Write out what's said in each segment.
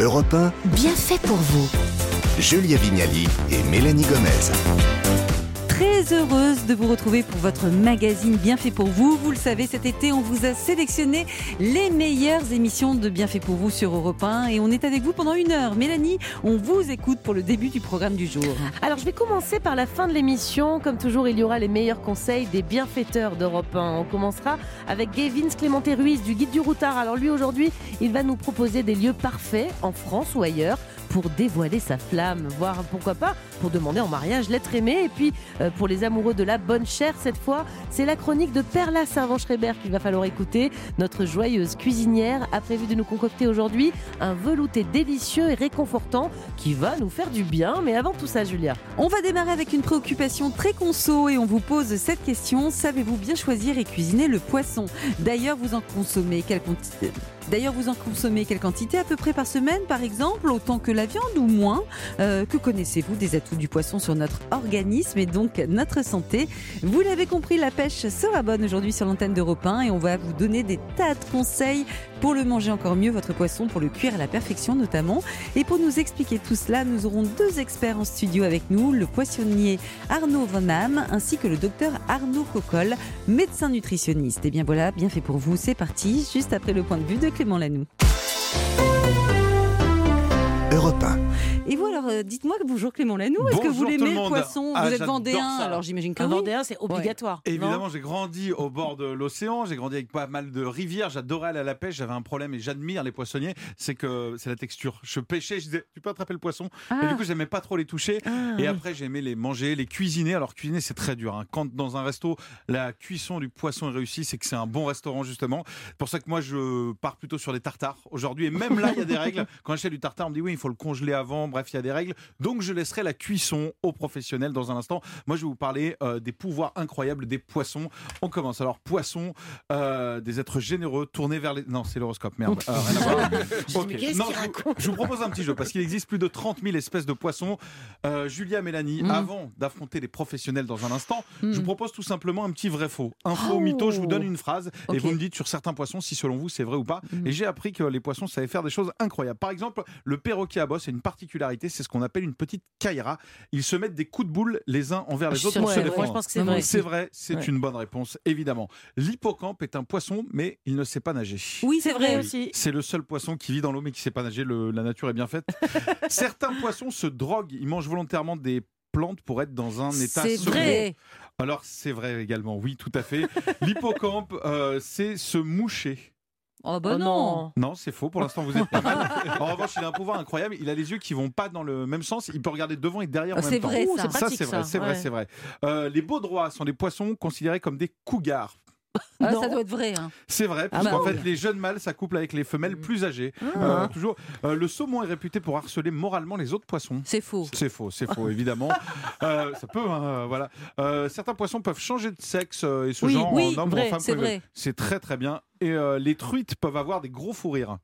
Europe 1, Bien fait pour vous. Julia Vignali et Mélanie Gomez. Très heureuse de vous retrouver pour votre magazine Bien fait pour vous. Vous le savez, cet été, on vous a sélectionné les meilleures émissions de Bien fait pour vous sur Europe 1 et on est avec vous pendant une heure. Mélanie, on vous écoute pour le début du programme du jour. Alors je vais commencer par la fin de l'émission. Comme toujours, il y aura les meilleurs conseils des bienfaiteurs d'Europe 1. On commencera avec Gavin Clémenté Ruiz du Guide du Routard. Alors lui aujourd'hui, il va nous proposer des lieux parfaits en France ou ailleurs pour dévoiler sa flamme, voire pourquoi pas pour demander en mariage l'être aimé. Et puis euh, pour les amoureux de la bonne chair, cette fois, c'est la chronique de Perla Servan-Schreiber qu'il va falloir écouter. Notre joyeuse cuisinière a prévu de nous concocter aujourd'hui un velouté délicieux et réconfortant qui va nous faire du bien. Mais avant tout ça, Julia. On va démarrer avec une préoccupation très conso et on vous pose cette question. Savez-vous bien choisir et cuisiner le poisson? D'ailleurs, vous en consommez quelle quantité D'ailleurs, vous en consommez quelle quantité à peu près par semaine, par exemple, autant que la viande ou moins. Euh, Que connaissez-vous des atouts du poisson sur notre organisme et donc notre santé? Vous l'avez compris, la pêche sera bonne aujourd'hui sur l'antenne d'Europe 1 et on va vous donner des tas de conseils pour le manger encore mieux, votre poisson, pour le cuire à la perfection notamment. Et pour nous expliquer tout cela, nous aurons deux experts en studio avec nous, le poissonnier Arnaud Van Am ainsi que le docteur Arnaud Cocolle, médecin nutritionniste. Et bien voilà, bien fait pour vous, c'est parti, juste après le point de vue de Clément Lanoux. Europe 1. Et vous alors, euh, dites-moi bonjour Clément Lanoux, est-ce que vous l'aimez le poisson Ah, Vous êtes j'adore vendéen, ça. alors j'imagine que Un oui. Vendéen, c'est obligatoire. Évidemment, j'ai grandi au bord de l'océan, j'ai grandi avec pas mal de rivières, j'adorais aller à la pêche, j'avais un problème et j'admire les poissonniers, c'est que c'est la texture. Je pêchais, je disais, tu peux attraper le poisson Et Ah. du coup, j'aimais pas trop les toucher. Ah, Et oui. après, j'aimais les manger, les cuisiner. Alors, cuisiner, c'est très dur. hein. Quand dans un resto, la cuisson du poisson est réussie, c'est que c'est un bon restaurant, justement. C'est pour ça que moi, je pars plutôt sur les tartares aujourd'hui. Et même là, il y a des règles. Quand j'achète du tartare, on me dit oui, il faut le congeler avant. Bref, il y a des règles. Donc, je laisserai la cuisson aux professionnels dans un instant. Moi, je vais vous parler euh, des pouvoirs incroyables des poissons. On commence. Alors, poissons, euh, des êtres généreux, tournés vers les. Non, c'est l'horoscope, merde. Euh, rien à voir. Non, je vous- raconte je vous propose un petit jeu parce qu'il existe plus de 30 000 espèces de poissons. Julia, Mélanie, Mm. avant d'affronter les professionnels dans un instant, Mm. je vous propose tout simplement un petit vrai-faux. Info, Oh. mytho, je vous donne une phrase et vous me dites sur certains poissons si selon vous c'est vrai ou pas. Mm. Et j'ai appris que les poissons savaient faire des choses incroyables. Par exemple, le perroquet à bosse a une particularité, c'est ce qu'on appelle une petite caïra. Ils se mettent des coups de boule les uns envers les autres pour se défendre. c'est vrai. C'est Ouais. une bonne réponse, évidemment. L'hippocampe est un poisson, mais il ne sait pas nager. Oui, c'est vrai. Oui. aussi. C'est le seul poisson qui vit dans l'eau mais qui ne sait pas nager. Le- la nature est bien faite. Certains poissons se droguent. Ils mangent volontairement des plantes pour être dans un état C'est vrai. Alors c'est vrai également, oui, tout à fait. L'hippocampe, euh, c'est se moucher. Oh bah Oh non. Non, c'est faux. Pour l'instant, vous êtes pas mal. En revanche, il a un pouvoir incroyable. Il a les yeux qui vont pas dans le même sens. Il peut regarder devant et derrière en Ah, même c'est temps. vrai ça. c'est Ça, pratique, c'est vrai, ça. c'est vrai, c'est vrai. Euh, les baudrois sont des poissons considérés comme des cougars. Ah, ça doit être vrai. hein. C'est vrai, Ah puisqu'en bah fait, les jeunes mâles s'accouplent avec les femelles plus âgées. Ah. Euh, toujours, euh, le saumon est réputé pour harceler moralement les autres poissons. C'est faux. C'est faux, c'est faux, évidemment. Euh, ça peut, hein, voilà. Certains poissons peuvent changer de sexe et ce Oui, genre oui, en homme ou en femme. c'est très très bien. Et les truites peuvent avoir des gros fous rires.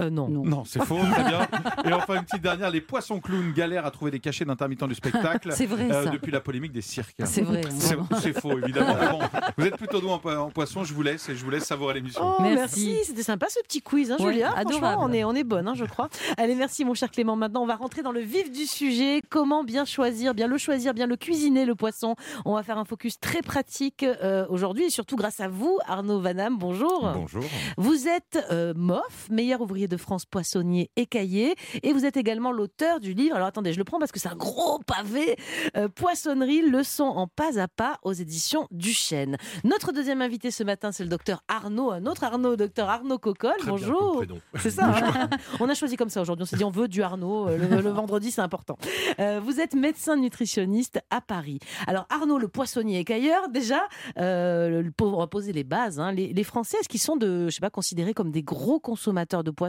Euh, non. Non. Non, c'est faux, très bien. Et enfin, une petite dernière, les poissons clowns galèrent à trouver des cachets d'intermittents du spectacle C'est vrai euh, ça. depuis la polémique des cirques. C'est vrai. C'est c'est faux, évidemment. Bon, vous êtes plutôt doux en, po- en poisson, je vous laisse et je vous laisse savourer l'émission. Oh, Merci. merci. C'était sympa ce petit quiz, hein, Ouais, Julia. Franchement, adorable. on est, on est bonne, hein, je crois. Allez, merci mon cher Clément. Maintenant, on va rentrer dans le vif du sujet. Comment bien choisir, bien le choisir, bien le cuisiner, le poisson? On va faire un focus très pratique euh, aujourd'hui et surtout grâce à vous, Arnaud Vanham. Bonjour. Bonjour. Vous êtes euh, MOF, meilleur ouvrier de France poissonnier écaillé, et vous êtes également l'auteur du livre. Alors attendez, je le prends parce que c'est un gros pavé. euh, Poissonnerie, leçon en pas à pas aux éditions Duchesne. Notre deuxième invité ce matin, c'est le docteur Arnaud, un autre Arnaud, docteur Arnaud Cocolle. Très Bonjour. C'est ça. hein on a choisi comme ça aujourd'hui. On s'est dit on veut du Arnaud. euh, Le, le vendredi, c'est important. Euh, vous êtes médecin nutritionniste à Paris. Alors Arnaud, le poissonnier écailleur, déjà, euh, pour poser les bases, hein, les, les Français, est-ce qu'ils sont de, je sais pas, considérés comme des gros consommateurs de poissons?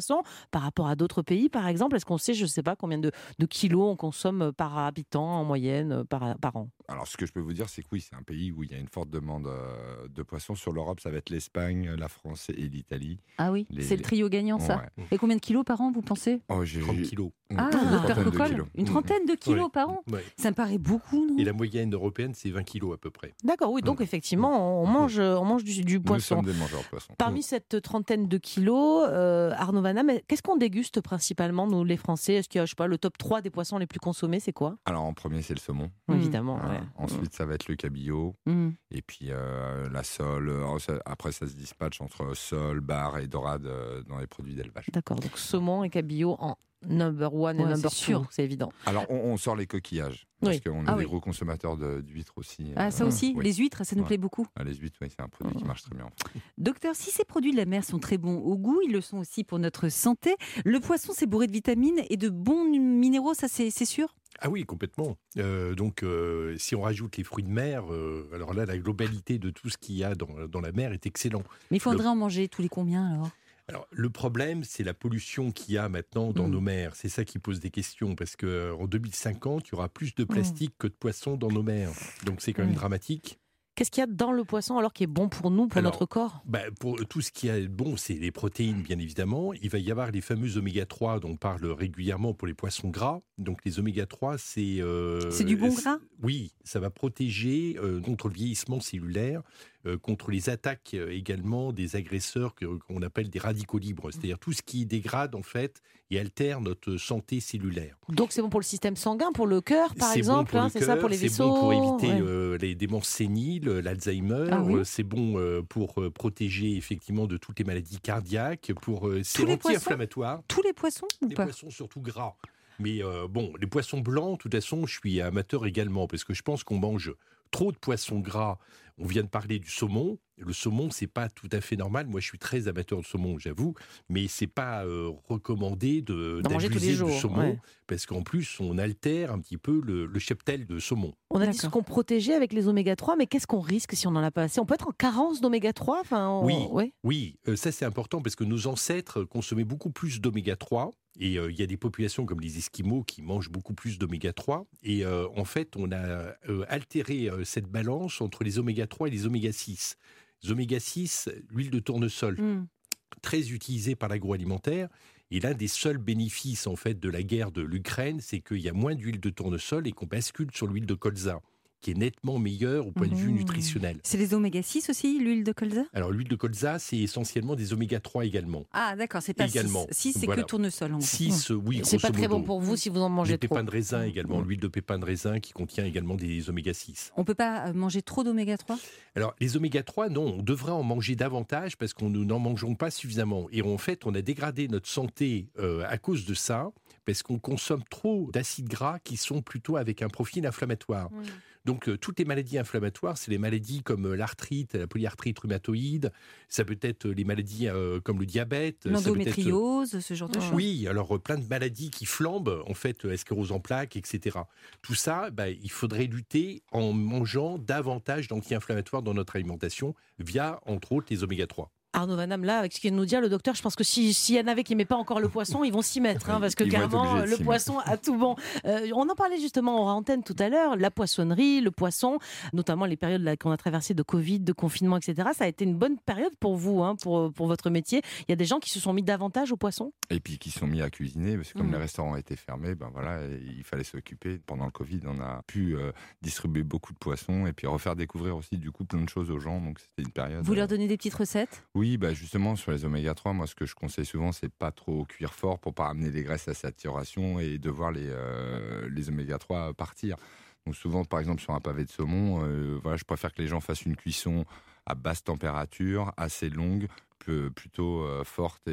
Par rapport à d'autres pays, par exemple? Est-ce qu'on sait, je sais pas, combien de, kilos on consomme par habitant en moyenne euh, par an? Alors, ce que je peux vous dire, c'est que oui, c'est un pays où il y a une forte demande euh, de poissons. Sur l'Europe, ça va être l'Espagne, la France et l'Italie. Ah oui, Les- c'est le trio gagnant, ça. Ouais. Et combien de kilos par an, vous pensez? Oh, j'ai 30 kilos. Ah, une docteur trentaine de Cocolle, kilos. une trentaine de kilos Ouais. par an Ouais. Ça me paraît beaucoup, non? Et la moyenne européenne, c'est 20 kilos à peu près. D'accord, oui, donc Mm. effectivement, on mange, on mange du, du Nous poisson. sommes des mangeurs de poissons. Parmi cette trentaine de kilos, euh, Arnaud Vanham, qu'est-ce qu'on déguste principalement, nous les Français? Est-ce qu'il y a, je sais pas, le top 3 des poissons les plus consommés, c'est quoi? Alors, en premier, c'est le saumon. Mm. Évidemment. Ouais. Ensuite, ça va être le cabillaud. Hmm. Et puis euh, la sole. Alors, ça- après, ça se dispatche entre sole, bar et dorade euh, dans les produits d'élevage. D'accord, donc saumon et cabillaud en number one et Ouais, number c'est sûr. two, c'est évident. Alors, on, on sort les coquillages. Parce Oui. qu'on est Ah des oui. gros consommateurs d'huîtres aussi. Ah, ça euh, aussi, oui. les huîtres, ça nous Ouais. plaît beaucoup? Ah, les huîtres, oui, c'est un produit qui marche très bien. en fait. Docteur, si ces produits de la mer sont très bons au goût, ils le sont aussi pour notre santé. Le poisson, c'est bourré de vitamines et de bons minéraux, ça c'est sûr? Ah oui, complètement. Euh, donc, euh, si on rajoute les fruits de mer, euh, alors là, la globalité de tout ce qu'il y a dans, dans la mer est excellent. Mais il faudrait en manger tous les combien alors? Alors, le problème, c'est la pollution qu'il y a maintenant dans Mm. nos mers. C'est ça qui pose des questions, parce qu'en 2050, il y aura plus de plastique que de poissons dans nos mers. Donc, c'est quand même Mm. dramatique. Qu'est-ce qu'il y a dans le poisson alors qui est bon pour nous, pour Alors, notre corps? Bah, pour tout ce qui est bon, c'est les protéines, bien évidemment. Il va y avoir les fameux oméga 3 dont on parle régulièrement pour les poissons gras. Donc les oméga 3, c'est... euh, C'est du bon gras? Oui, ça va protéger euh, contre le vieillissement cellulaire, euh, contre les attaques euh, également des agresseurs que- qu'on appelle des radicaux libres, c'est-à-dire tout ce qui dégrade en fait et altère notre santé cellulaire. Donc c'est bon pour le système sanguin, pour le cœur par C'est bon exemple, hein, c'est ça pour les c'est vaisseaux bon pour éviter ouais. euh, les démences séniles, l'Alzheimer. Ah oui euh, c'est bon euh, pour euh, protéger effectivement de toutes les maladies cardiaques. Pour euh, c'est Tous les poissons anti-inflammatoire. Tous les poissons ou Les pas poissons surtout gras. Mais euh, bon, les poissons blancs, de toute façon, je suis amateur également parce que je pense qu'on mange trop de poissons gras. On vient de parler du saumon. Le saumon, c'est pas tout à fait normal. Moi, je suis très amateur de saumon, j'avoue, mais c'est pas euh, recommandé de D'en manger tous les d'abuser jours, du saumon ouais. parce qu'en plus, on altère un petit peu le, le cheptel de saumon. On a dit ce qu'on protégeait avec les oméga 3, mais qu'est-ce qu'on risque si on n'en a pas assez? On peut être en carence d'oméga 3 enfin, on- Oui. ouais. Oui, euh, ça c'est important parce que nos ancêtres consommaient beaucoup plus d'oméga 3 et euh, il y a des populations comme les Esquimaux qui mangent beaucoup plus d'oméga 3 et euh, en fait on a euh, altéré cette balance entre les oméga 3 et les oméga 6. Les oméga 6, l'huile de tournesol, Hmm. très utilisée par l'agroalimentaire. Et l'un des seuls bénéfices en fait de la guerre de l'Ukraine, c'est qu'il y a moins d'huile de tournesol et qu'on bascule sur l'huile de colza, qui est nettement meilleure au point de vue Mmh. nutritionnel. C'est les oméga 6 aussi, l'huile de colza? Alors l'huile de colza, c'est essentiellement des oméga 3 également. Ah d'accord, c'est pas Également. 6, c'est Voilà. que tournesol. en gros. 6, oui, C'est pas très bon pour vous si vous en mangez Les trop. pépins de raisin également, l'huile de pépins de raisin qui contient également des oméga 6. On peut pas euh, manger trop d'oméga 3 Alors, les oméga 3, non, on devrait en manger davantage parce qu'on nous n'en mangeons pas suffisamment. Et en fait, on a dégradé notre santé euh, à cause de ça, parce qu'on consomme trop d'acides gras qui sont plutôt avec un profil inflammatoire. Donc, euh, toutes les maladies inflammatoires, c'est les maladies comme euh, l'arthrite, la polyarthrite rhumatoïde, ça peut être euh, les maladies comme le diabète, peut être, L'endométriose, ce genre de choses. oui, alors plein de maladies qui flambent, en fait, sclérose en plaques, etc. Tout ça, bah, il faudrait lutter en mangeant davantage d'anti-inflammatoires dans notre alimentation via, entre autres, les oméga 3. Arnaud Vanham, là, avec ce qu'il nous dire, le docteur, je pense que si- s'il y en avait qui n'aimaient pas encore le poisson, ils vont s'y mettre, hein, parce que de le poisson a tout bon. Euh, on en parlait justement en antenne tout à l'heure, la poissonnerie, le poisson, notamment les périodes qu'on a traversées de Covid, de confinement, etc. Ça a été une bonne période pour vous, hein, pour, pour votre métier. Il y a des gens qui se sont mis davantage au poisson? Et puis qui sont mis à cuisiner, parce que comme Mhm. les restaurants étaient fermés, ben voilà, il fallait s'occuper. Pendant le Covid, on a pu euh, distribuer beaucoup de poissons et puis refaire découvrir aussi du coup plein de choses aux gens. Donc c'était une période. Vous euh, leur donnez des petites recettes? Oui, bah justement sur les oméga 3, moi ce que je conseille souvent, c'est pas trop cuire fort pour pas amener les graisses à saturation et de voir les, euh, les oméga 3 partir. Donc souvent, par exemple, sur un pavé de saumon, euh, voilà, je préfère que les gens fassent une cuisson à basse température, assez longue, peu- plutôt euh, forte et,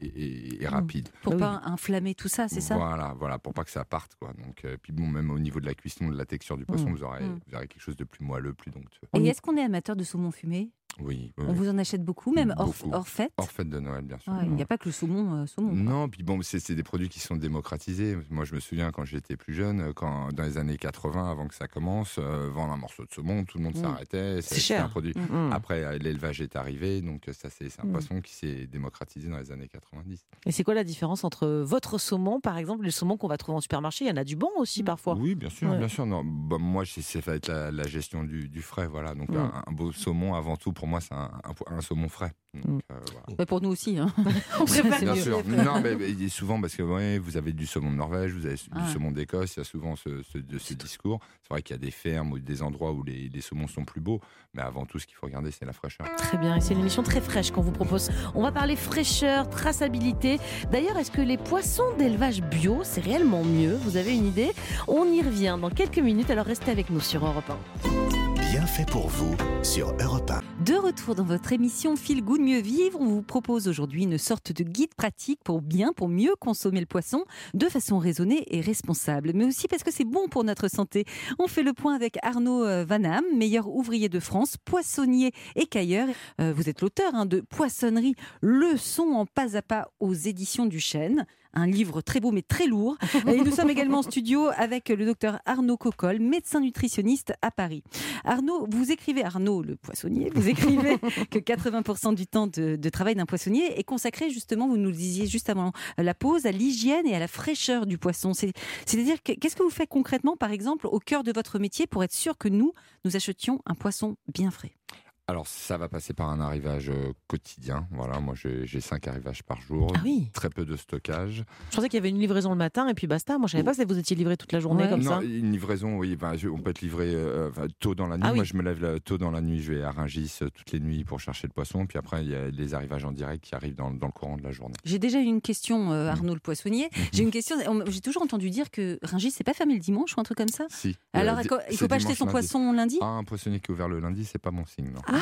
et- et Mm. rapide. Pour Ah oui. pas inflammer tout ça, c'est ça? Voilà, voilà, pour pas que ça parte, quoi. Donc, euh, puis bon, même au niveau de la cuisson, de la texture du poisson, Mm. vous aurez, Mm. vous aurez quelque chose de plus moelleux, plus donctueux. Et est-ce qu'on est amateur de saumon fumé? Oui. oui, On vous en achète beaucoup, même hors, Beaucoup. hors fête Hors fête de Noël, bien sûr. Ouais, Il n'y a pas que le saumon. euh, saumon. Non, puis bon, c'est des produits qui sont démocratisés. Moi, je me souviens quand j'étais plus jeune, quand dans les années 80, avant que ça commence, euh, vendre un morceau de saumon, tout le monde Mm. s'arrêtait. C'est C'était cher. un produit. Mm. Après, euh, l'élevage est arrivé, donc euh, ça, c'est un Mm. poisson qui s'est démocratisé dans les années 90. Et c'est quoi la différence entre votre saumon, par exemple, et le saumon qu'on va trouver en supermarché? Il y en a du bon aussi parfois. Oui, bien sûr, Ouais. bien sûr. Non, bah, moi, c'est- c'est va être la, la gestion du, du frais, voilà. Donc Mm. un, un beau saumon, avant tout, pour moi, c'est un, un po- un saumon frais. Donc, Mm. euh, voilà. Bah, pour nous aussi. hein. On Bien sûr. Non, mais, mais souvent parce que ouais, vous avez du saumon de Norvège, vous avez Ah. du saumon d'Écosse, il y a souvent ce, ce- de ce discours. C'est vrai qu'il y a des fermes ou des endroits où les, les saumons sont plus beaux, mais avant tout, ce qu'il faut regarder, c'est la fraîcheur. Très bien, et c'est une émission très fraîche qu'on vous propose. On va parler fraîcheur, traçabilité. D'ailleurs, est-ce que les poissons d'élevage bio, c'est réellement mieux? Vous avez une idée? On y revient dans quelques minutes, alors restez avec nous sur Europe 1. Bien fait pour vous sur Europe 1. De retour dans votre émission Feel Good Mieux Vivre, on vous propose aujourd'hui une sorte de guide pratique pour bien, pour mieux consommer le poisson de façon raisonnée et responsable, mais aussi parce que c'est bon pour notre santé. On fait le point avec Arnaud euh, Vanham, meilleur ouvrier de France, poissonnier et cailleur. Euh, vous êtes l'auteur hein, de Poissonnerie, leçon en pas à pas aux éditions du Chêne. Un livre très beau mais très lourd. Et nous sommes également en studio avec le docteur Arnaud Coccol, médecin nutritionniste à Paris. Arnaud, vous écrivez, Arnaud le poissonnier, vous écrivez que 80% du temps de, de travail d'un poissonnier est consacré justement, vous nous le disiez juste avant la pause, à l'hygiène et à la fraîcheur du poisson. C'est- C'est-à-dire, que- qu'est-ce que vous faites concrètement, par exemple, au cœur de votre métier pour être sûr que nous, nous achetions un poisson bien frais? Alors, ça va passer par un arrivage euh, quotidien. Voilà, moi, j'ai cinq arrivages par jour. Ah oui Très peu de stockage. Je pensais qu'il y avait une livraison le matin et puis basta. Moi, je savais pas si vous étiez livré toute la journée Ouais. comme non, ça. une livraison, oui, ben, on peut être livré euh, enfin, tôt dans la nuit. Ah oui. Moi, je me lève là, tôt dans la nuit, je vais à Rungis euh, toutes les nuits pour chercher le poisson. Puis après, il y a les arrivages en direct qui arrivent dans, dans le courant de la journée. J'ai déjà eu une question, Mm. euh, Arnaud le poissonnier. J'ai une question, on- j'ai toujours entendu dire que Rungis, c'est pas fermé le dimanche ou un truc comme ça Si. Alors, Euh, il faut- pas acheter son lundi. poisson lundi? Ah, un poissonnier qui est ouvert le lundi, c'est pas mon signe, non. Ah,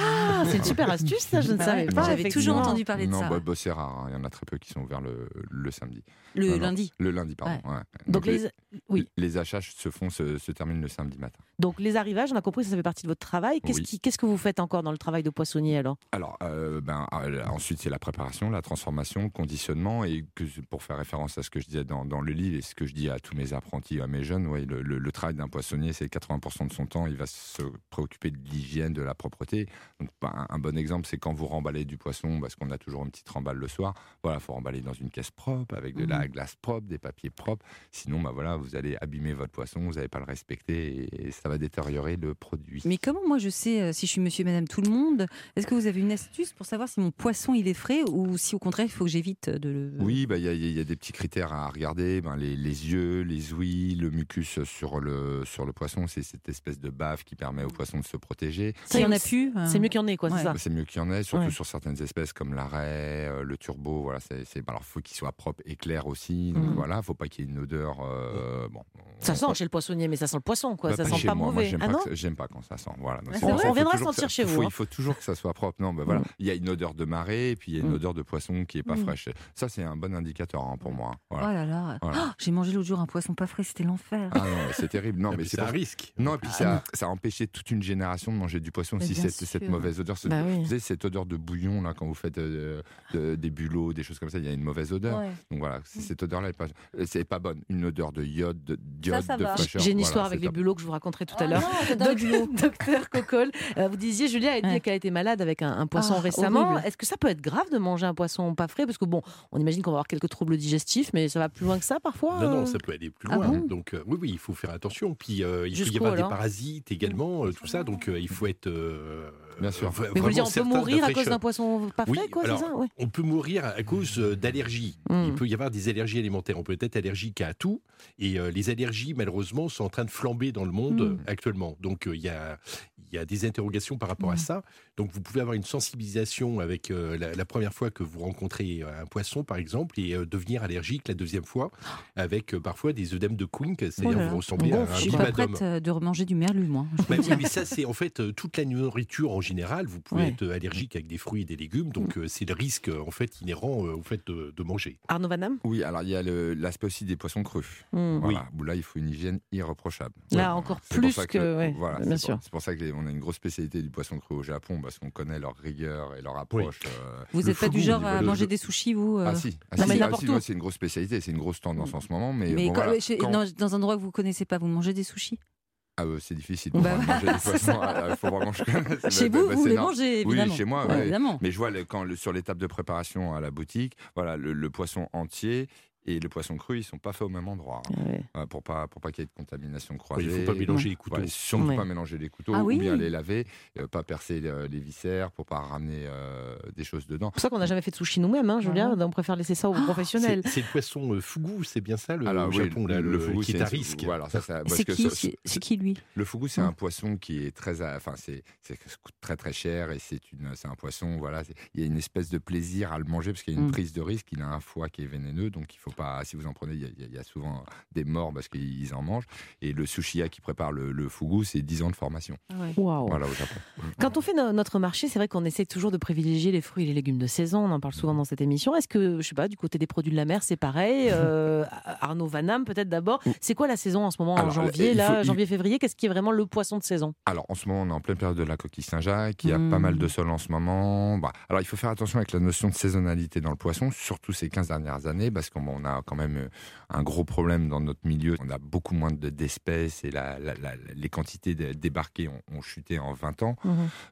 c'est une super astuce, ça, je ne Bah savais ouais, pas. J'avais toujours entendu parler de non, ça. bah, bah, c'est rare. hein. Il y en a très peu qui sont ouverts le, le samedi. le Non, non. lundi. Le lundi, pardon. ouais. Donc les, oui. les achats se font, se, se terminent le samedi matin. Donc les arrivages, on a compris, ça fait partie de votre travail. Qu'est-ce Oui. qu'est-ce que vous faites encore dans le travail de poissonnier alors? Alors, euh, ben, euh, ensuite, c'est la préparation, la transformation, le conditionnement. Et que, pour faire référence à ce que je disais dans, dans le livre et ce que je dis à tous mes apprentis, à mes jeunes, ouais, le, le- le travail d'un poissonnier, c'est 80% de son temps, il va se préoccuper de l'hygiène, de la propreté. Donc, ben, un, bon exemple, c'est quand vous remballez du poisson, parce qu'on a toujours une petite remballe le soir. Voilà, faut remballer dans une caisse propre, avec de la glace propre, des papiers propres. Sinon, ben, voilà, vous allez abîmer votre poisson, vous n'allez pas le respecter et, ça va détériorer le produit. Mais comment moi je sais euh, si je suis monsieur et madame tout le monde Est-ce que vous avez une astuce pour savoir si mon poisson il est frais ou si au contraire il faut que j'évite de le. Oui, bah, il y, a- il y a des petits critères à regarder. Ben, les, les yeux, les ouïes, le mucus sur le, sur le poisson, c'est cette espèce de bave qui permet au poisson de se protéger. S'il y en a plus. euh, C'est mieux qu'il y en ait, quoi, Ouais. c'est ça C'est mieux qu'il y en ait, surtout Ouais. sur certaines espèces comme l'arrêt, euh, le turbo. Voilà, c'est, alors, faut qu'il soit propre et clair aussi. Donc Mhm. voilà, faut pas qu'il y ait une odeur. euh, bon, Ça sent chez le poissonnier, mais ça sent le poisson, quoi. bah, ça pas sent chez pas moi. Moi, mauvais. j'aime, ah pas non que- j'aime pas quand ça sent. Voilà. Donc, Ah, c'est vrai ça On viendra sentir ça- chez vous, faut- hein. Il faut toujours que ça soit propre. Non, bah, voilà. Il y a une odeur de marée et puis il y a une Mm. odeur de poisson qui est pas Mm. fraîche. Ça, c'est un bon indicateur hein, pour moi. Oh Voilà. là là. Voilà. Oh, J'ai mangé l'autre jour un poisson pas frais, c'était l'enfer. Ah non, c'est terrible. Non, mais c'est un risque. Non, et puis ça, ça a empêché toute une génération de manger du poisson Mais si c'était cette mauvaise odeur. Ce- Bah. Vous savez, cette odeur de bouillon, là, quand vous faites euh, de- des bulots, des choses comme ça, il y a une mauvaise odeur. Donc voilà, cette odeur-là, euh, c'est pas bonne. Une odeur de iode, de, d'iode, ça de va. fraîcheur. J'ai une histoire avec les top. bulots que je vous raconterai tout à Oh l'heure. non, bulots. Docteur Coccol, euh, vous disiez, Julia a dit Ouais. qu'elle était malade avec un, un poisson Ah, récemment. horrible. Est-ce que ça peut être grave de manger un poisson pas frais? Parce que bon, on imagine qu'on va avoir quelques troubles digestifs, mais ça va plus loin que ça parfois Non, euh? non, ça peut aller plus Ah loin. bon? Donc, euh, oui, oui, il faut faire attention. Puis, euh, il peut y avoir des parasites également, euh, tout ça. Donc, euh, il faut être. Euh, Bien sûr. v- Mais vous dire, on peut mourir à cause d'un poisson pas frais, Oui, quoi, c'est alors, ça ouais. On peut mourir à cause euh, d'allergies. Mm. Il peut y avoir des allergies alimentaires. On peut être allergique à tout. Et euh, les allergies, malheureusement, sont en train de flamber dans le monde Mm. euh, actuellement. Donc, euh, il y, a, il y a des interrogations par rapport à ça. Donc, vous pouvez avoir une sensibilisation avec euh, la, la première fois que vous rencontrez euh, un poisson, par exemple, et euh, devenir allergique la deuxième fois, avec euh, parfois des œdèmes de Quink, Oh c'est-à-dire là. vous ressemblez à Bon, un je suis pas prête de remanger du merlu, moi. Bah oui, mais ça, c'est en fait euh, toute la nourriture en général, vous pouvez Ouais. être allergique avec des fruits et des légumes, donc euh, c'est le risque en fait inhérent euh, au fait de, de manger. Arnaud Vanham Oui, alors il y a l'aspect aussi des poissons crus. Hmm. Voilà, où là, il faut une hygiène irréprochable. Là, encore plus que- ouais, voilà, bien sûr. C'est pour ça qu'on a une grosse spécialité du poisson cru au Japon, parce qu'on connaît leur rigueur et leur approche. euh, Vous n'êtes pas du genre à manger des sushis, vous euh Ah si, ah, si, mais ah, si, ouais, c'est une grosse spécialité, c'est une grosse tendance en ce moment. Mais, Mais bon, quand- voilà, chez- quand- non, dans un endroit que vous connaissez pas, vous mangez des sushis? Ah, euh, c'est difficile Bah, manger des poissons. Il faut vraiment. Chez Bah, vous, bah, vous les mangez, Oui, évidemment. chez moi, Ouais, ouais. évidemment. Mais je vois le- quand le- sur l'étape de préparation à la boutique, voilà, le, le poisson entier et le poisson cru, ils sont pas faits au même endroit. hein. Ouais. Voilà, pour pas pour pas qu'il y ait de contamination Ouais, croisée. il ne faut pas mélanger les couteaux. Voilà, surtout Ouais. pas mélanger les couteaux Ah ou oui. bien les laver, euh, pas percer euh, les viscères pour pas ramener euh, des choses dedans. C'est pour ça qu'on n'a jamais fait de sushi nous-mêmes, hein, Julien. On préfère laisser ça aux professionnels. C'est le poisson euh, fugu, c'est bien ça le Alors, au oui, Japon, là, le, fugu, qui est c'est à risque. Voilà, ça, ça- parce C'est qui, c'est lui? Le fugu, c'est un poisson qui est très, enfin, c'est, coûte très très cher et c'est une, c'est un poisson. Voilà, il y a une espèce de plaisir à le manger parce qu'il y a une Mm. prise de risque. Il a un foie qui est vénéneux, donc il faut pas. Si vous en prenez, il y a, y y souvent des morts parce qu'ils en mangent. Et le sushiya qui prépare le, le fugu, c'est 10 ans de formation. Waouh. Voilà au Japon. Quand on fait no- notre marché, c'est vrai qu'on essaie toujours de privilégier les fruits et les légumes de saison. On en parle souvent dans cette émission. Est-ce que, je sais pas, du côté des produits de la mer, c'est pareil Euh, Arnaud Vanham, peut-être d'abord. C'est quoi la saison en ce moment, en janvier, là, faut- il- janvier-février Qu'est-ce qui est vraiment le poisson de saison? Alors, en ce moment, on est en pleine période de la coquille Saint-Jacques. Il y a pas mal de sol en ce moment. Bah, alors, il faut faire attention avec la notion de saisonnalité dans le poisson, surtout ces 15 dernières années, parce qu'on on a quand même euh, un gros problème dans notre milieu. On a beaucoup moins de- d'espèces et la- la- la- les quantités débarquées ont, ont chuté en 20 ans.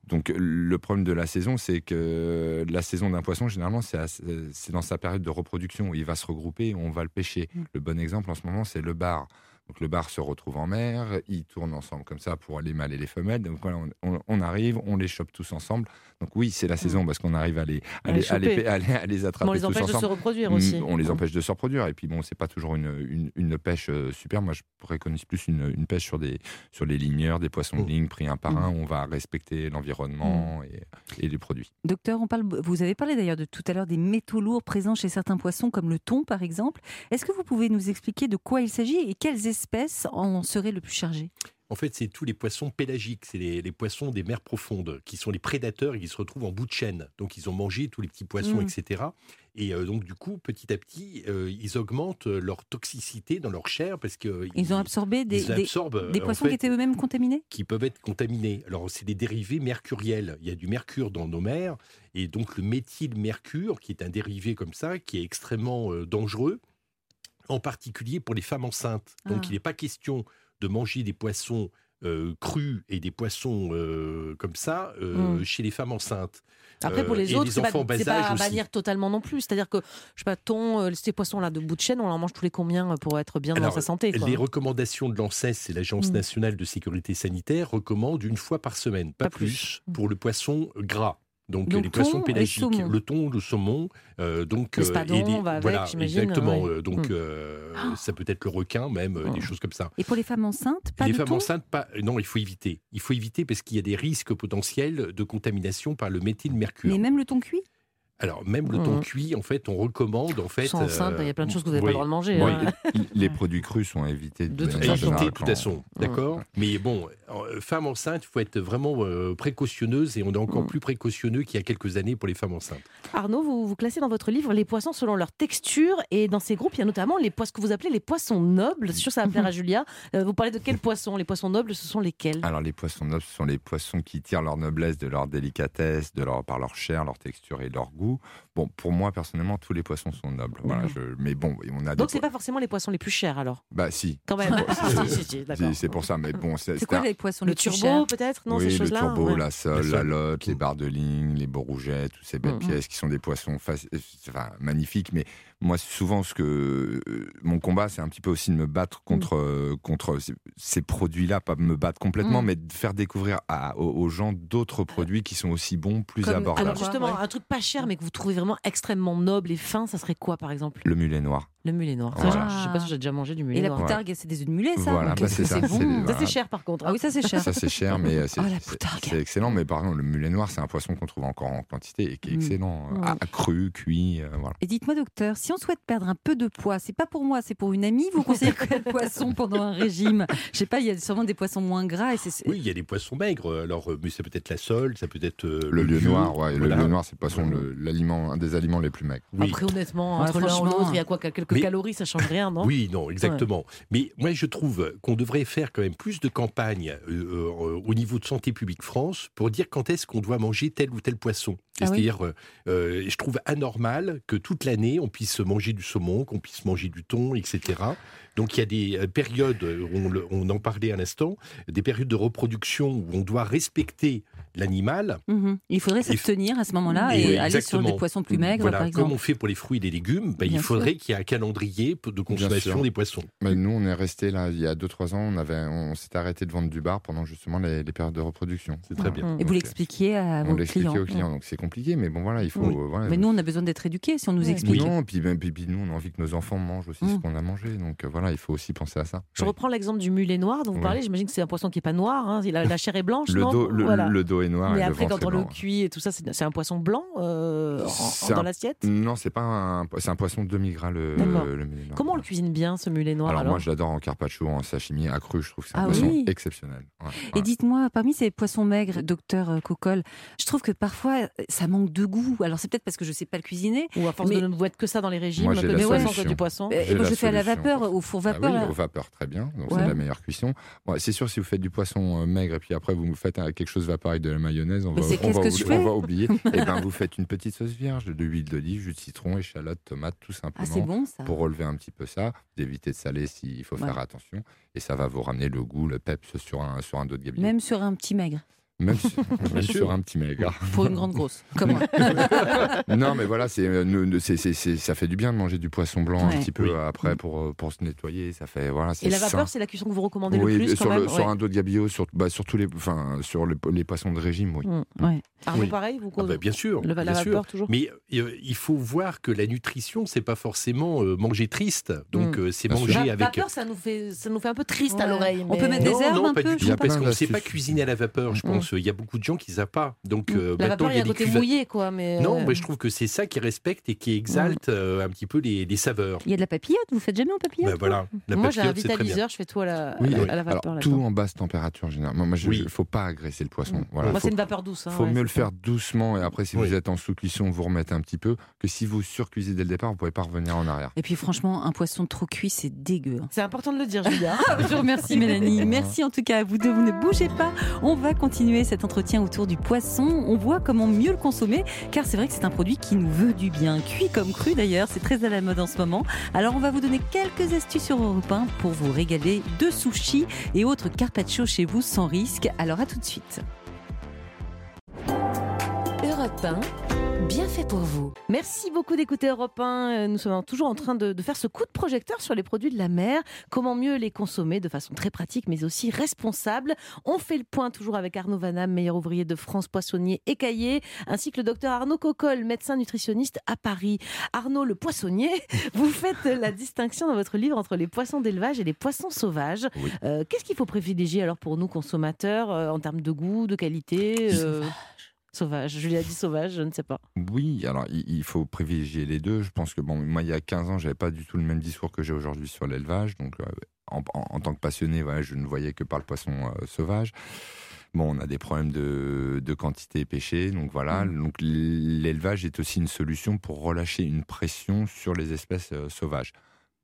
Donc, le problème de la saison, c'est que la saison d'un poisson, généralement, c'est dans sa période de reproduction. Il va se regrouper on va le pêcher. Mm. Le bon exemple en ce moment, c'est le bar. Donc le bar se retrouve en mer, ils tournent ensemble comme ça pour les mâles et les femelles. Donc voilà, on, on- on arrive, on les chope tous ensemble. Donc oui, c'est la saison parce qu'on arrive à les, à À les à les, à les- à les attraper On les tous empêche de se reproduire aussi. Mm, On les Hein. empêche de se reproduire. Et puis bon, c'est pas toujours une, une, une pêche euh, super. Moi, je préconise plus une, une pêche sur, des, sur les ligneurs, des poissons de Mm. ligne pris un par un. On va respecter l'environnement et, et les produits. Docteur, on parle, vous avez parlé d'ailleurs de tout à l'heure des métaux lourds présents chez certains poissons, comme le thon par exemple. Est-ce que vous pouvez nous expliquer de quoi il s'agit et quelles en seraient le plus chargées En fait, c'est tous les poissons pélagiques, c'est les, les poissons des mers profondes, qui sont les prédateurs et qui se retrouvent en bout de chaîne. Donc, ils ont mangé tous les petits poissons, Mm. etc. Et euh, donc, du coup, petit à petit, euh, ils augmentent leur toxicité dans leur chair parce que Ils ont absorbé des, euh, poissons fait, qui étaient eux-mêmes contaminés? qui peuvent être contaminés. Alors, c'est des dérivés mercuriels. Il y a du mercure dans nos mers, et donc le méthylmercure, qui est un dérivé comme ça, qui est extrêmement euh, dangereux, en particulier pour les femmes enceintes. Donc, Ah. il n'est pas question de manger des poissons euh, crus et des poissons euh, comme ça euh, Mm. chez les femmes enceintes. Après, pour les et autres, c'est pas, pas à bannir totalement non plus. C'est-à-dire que, je sais pas, euh, ces poissons-là de bout de chaîne, on en mange tous les combien pour être bien dans sa santé quoi. Les recommandations de l'ANSES, c'est l'Agence Mm. nationale de sécurité sanitaire, recommande une fois par semaine, pas, Pas plus. plus, pour le poisson gras. Donc, Donc, les poissons pélagiques, le thon, le saumon, euh, donc euh, spadon et les- va avec, voilà, exactement. ouais. euh, donc Mm. euh, Ah. ça peut être le requin même, des Mm. choses comme ça. Et pour les femmes enceintes, pas les de femmes thon enceintes, pas. Non, il faut éviter. Il faut éviter parce qu'il y a des risques potentiels de contamination par le méthylmercure. Mais même le thon cuit? Alors même le thon Mm. cuit, en fait, on recommande en fait. Sans enceinte, il y a plein de choses que vous n'avez oui. pas le droit de manger. Bon, hein. les- les produits crus sont à éviter De toute façon. de toute façon, d'accord Mais bon, euh, femme enceinte, il faut être vraiment euh, précautionneuse et on est encore Mm. plus précautionneux qu'il y a quelques années pour les femmes enceintes. Arnaud, vous, vous classez dans votre livre les poissons selon leur texture et dans ces groupes, il y a notamment les poissons que vous appelez les poissons nobles. C'est sûr, ça va plaire à Julia. Euh, vous parlez de quels poissons? Les poissons nobles, ce sont lesquels? Alors les poissons nobles, ce sont les poissons qui tirent leur noblesse de leur délicatesse, de leur, par leur chair, leur texture et leur goût. Bon, pour moi personnellement, tous les poissons sont nobles. Voilà, D'accord. je- mais bon, on a Donc c'est po- pas forcément les poissons les plus chers alors? Bah si. Quand même. C'est- Si, si, si, d'accord. Si, c'est pour ça, mais bon, c'est C'est quoi un- les poissons Le les plus turbo chers? peut-être? Non, oui, ces le choses-là turbo, ouais. la sole, La lotte, les barres de ligne, les beaux rougets, toutes ces belles Mhm. pièces qui sont des poissons magnifiques. Mais moi, souvent, ce que euh, mon combat, c'est un petit peu aussi de me battre contre, euh, contre ces, ces produits-là, pas me battre complètement, Mhm. mais de faire découvrir à- aux, aux gens d'autres produits qui sont aussi bons, plus Comme- abordables. Alors justement, ouais. un truc pas cher mais que vous trouvez vraiment extrêmement noble et fin, ça serait quoi par exemple? Le mulet noir. Le mulet noir. Ça, je, je sais pas si j'ai déjà mangé du mulet Et la noir. poutargue, c'est des œufs de mulet, ça Voilà, bah, c'est bon Ça c'est cher par contre. Ah oui, ça c'est cher. Ça c'est cher, mais euh, c'est Oh, la c'est- excellent. Mais par exemple, le mulet noir, c'est un poisson qu'on trouve encore en quantité et qui est Mm. excellent. euh, Mm. à- à cru, cuit, euh, voilà. Et dites-moi, docteur, si on souhaite perdre un peu de poids, c'est pas pour moi, c'est pour une amie, vous conseillez quel poisson pendant un régime? Je sais pas, il y a sûrement des poissons moins gras. Et c'est- Oui, il y a des poissons maigres. Alors, euh, mais ça peut être la sole, ça peut être euh, Le lieu noir, ouais, voilà. le lieu noir, c'est le poisson, le- l'aliment, un des aliments les plus maigres. Oui. Après honnêtement, Ouais, entre l'un ou franchement. l'autre, il y a quoi Quelques Mais- calories, ça change rien, non? Oui, non, exactement. Mais moi, je trouve qu'on devrait faire quand même plus de campagnes euh, euh, au niveau de Santé publique France pour dire quand est-ce qu'on doit manger tel ou tel poisson. Ah. C'est-à-dire, euh, euh, je trouve anormal que toute l'année, on puisse manger du saumon, qu'on puisse manger du thon, etc. Donc, il y a des euh, périodes, on, on en parlait à l'instant, des périodes de reproduction où on doit respecter l'animal. Mhm. Il faudrait s'abstenir à ce moment-là Et aller sur des poissons plus maigres, Voilà, par comme exemple. on fait pour les fruits et les légumes, ben, Bien il faudrait qu'il y ait un calendrier de consommation des poissons. Mais nous, on est resté là, il y a 2-3 ans, on, avait, on s'était arrêté de vendre du bar pendant justement les, les périodes de reproduction. C'est très bien. Et vous l'expliquiez à On vos l'expliquait clients. aux clients, donc c'est compliqué, mais bon voilà, il faut. Oui. euh, voilà. Mais nous, on a besoin d'être éduqués si on nous Ouais. explique. Non, puis, ben, puis, puis nous, on a envie que nos enfants mangent aussi ce Mm. qu'on a mangé, donc euh, voilà, il faut aussi penser à ça. Je reprends l'exemple du mulet noir dont vous parlez. J'imagine que c'est un poisson qui n'est pas noir. hein. La, la chair est blanche, Le non dos, le, Voilà. le dos est noir. Mais et après, le quand on le cuit et tout ça, c'est un poisson blanc euh, en- dans l'assiette? Non, c'est pas un, c'est un poisson de demi-gras le, le mulet noir. Comment on le cuisine bien, ce mulet noir alors, alors, moi, je l'adore en carpaccio, en sashimi, à cru. Je trouve que c'est un Ah poisson oui. exceptionnel. Ouais, Et dites-moi, parmi ces poissons maigres, docteur euh, Cocol, je trouve que parfois, euh, ça manque de goût. Alors, c'est peut-être parce que je sais pas le cuisiner. Ou à force Mais- de ne être que ça dans les régimes, Moi, que j'ai du poisson, J'ai moi, je fais à la solution. vapeur, au four Ah vapeur. oui, là. au vapeur, très bien. Donc, Ouais. c'est la meilleure cuission. Bon, c'est sûr, si vous faites du poisson maigre et puis après vous faites quelque chose vapeur avec de la mayonnaise, on va, on oubli- on oublier. et ben, vous faites une petite sauce vierge de l'huile d'olive, jus de citron, échalote, tomate, tout Ah, c'est simplement. bon ça. pour relever un petit peu ça, d'éviter de saler s'il faut Ouais. faire attention. Et ça va vous ramener le goût, le peps sur un, sur un dos de gabion. Même sur un petit maigre, Même sur, même sûr. sur un petit maigre. pour une grande grosse, comme moi. non, mais voilà, c'est, euh, c'est, c'est- c'est- ça fait du bien de manger du poisson blanc Ouais. un petit peu Oui. après pour, euh, pour se nettoyer. Ça fait, voilà, c'est Et la sain. vapeur, c'est la cuisson que vous recommandez oui, le plus sur, quand le- même sur Ouais. un dos de gabillaud, sur, bah, sur tous les, enfin, sur les, les poissons de régime, oui. Mm. Ouais. Arnaud, Oui. pareil, vous Ah bah, bien sûr, le, la bien sûr. vapeur toujours Mais euh, il faut voir que la nutrition, c'est pas forcément euh, manger triste. Donc Mm. euh, c'est Bien sûr. manger La avec. vapeur, ça nous fait, ça nous fait un peu triste Ouais. à l'oreille. On peut mettre des herbes non, un pas peu parce qu'on ne sait pas cuisiner à la vapeur, je Mm. Il y a beaucoup de gens qui ne savent pas. Donc euh, La maintenant, vapeur, il y a un des côté mouillé, quoi. Mais Non, euh, mais je trouve que c'est ça qui respecte et qui exalte euh, un petit peu les, les saveurs. Il y a de la papillote, vous faites jamais en papillote Ben voilà, la Moi, j'ai un vitaliseur, je fais tout à la, Oui, à la- oui. à la vapeur. Alors, tout en basse température, généralement. Moi, il Oui. ne faut pas agresser le poisson. Mm. Voilà, Moi, faut, c'est une vapeur douce. hein, faut ouais, mieux le faire doucement et après, si vous êtes en sous-cuisson, vous remettez un petit peu. Que si vous surcuisez dès le départ, vous ne pouvez pas revenir en arrière. Et puis franchement, un poisson trop cuit, c'est dégueu. hein. C'est important de le dire, Julia. Je vous remercie Mélanie. Merci en tout cas à vous deux. Vous ne bougez pas. On va continuer cet entretien autour du poisson. On voit comment mieux le consommer car c'est vrai que c'est un produit qui nous veut du bien. Cuit comme cru d'ailleurs, c'est très à la mode en ce moment. Alors on va vous donner quelques astuces sur Europe 1 pour vous régaler de sushis et autres carpaccio chez vous sans risque. Alors à tout de suite. Europe 1, bien fait pour vous. Merci beaucoup d'écouter Europe 1. Euh, Nous sommes toujours en train de, de faire ce coup de projecteur sur les produits de la mer. Comment mieux les consommer de façon très pratique, mais aussi responsable. On fait le point toujours avec Arnaud Vanham, meilleur ouvrier de France, poissonnier écaillé, ainsi que le docteur Arnaud Coccol, médecin nutritionniste à Paris. Arnaud, le poissonnier, vous faites la distinction dans votre livre entre les poissons d'élevage et les poissons sauvages. Oui. Euh, Qu'est-ce qu'il faut privilégier alors pour nous consommateurs euh, en termes de goût, de qualité euh, Sauvage. Julia dit sauvage, je ne sais pas. Oui, alors il, faut privilégier les deux. Je pense que bon, moi il y a 15 ans, j'avais pas du tout le même discours que j'ai aujourd'hui sur l'élevage. Donc euh, en, en- en tant que passionné, voilà, je ne voyais que par le poisson euh, sauvage. Bon, on a des problèmes de, de quantité pêchée, donc voilà. Donc l'élevage est aussi une solution pour relâcher une pression sur les espèces euh, sauvages.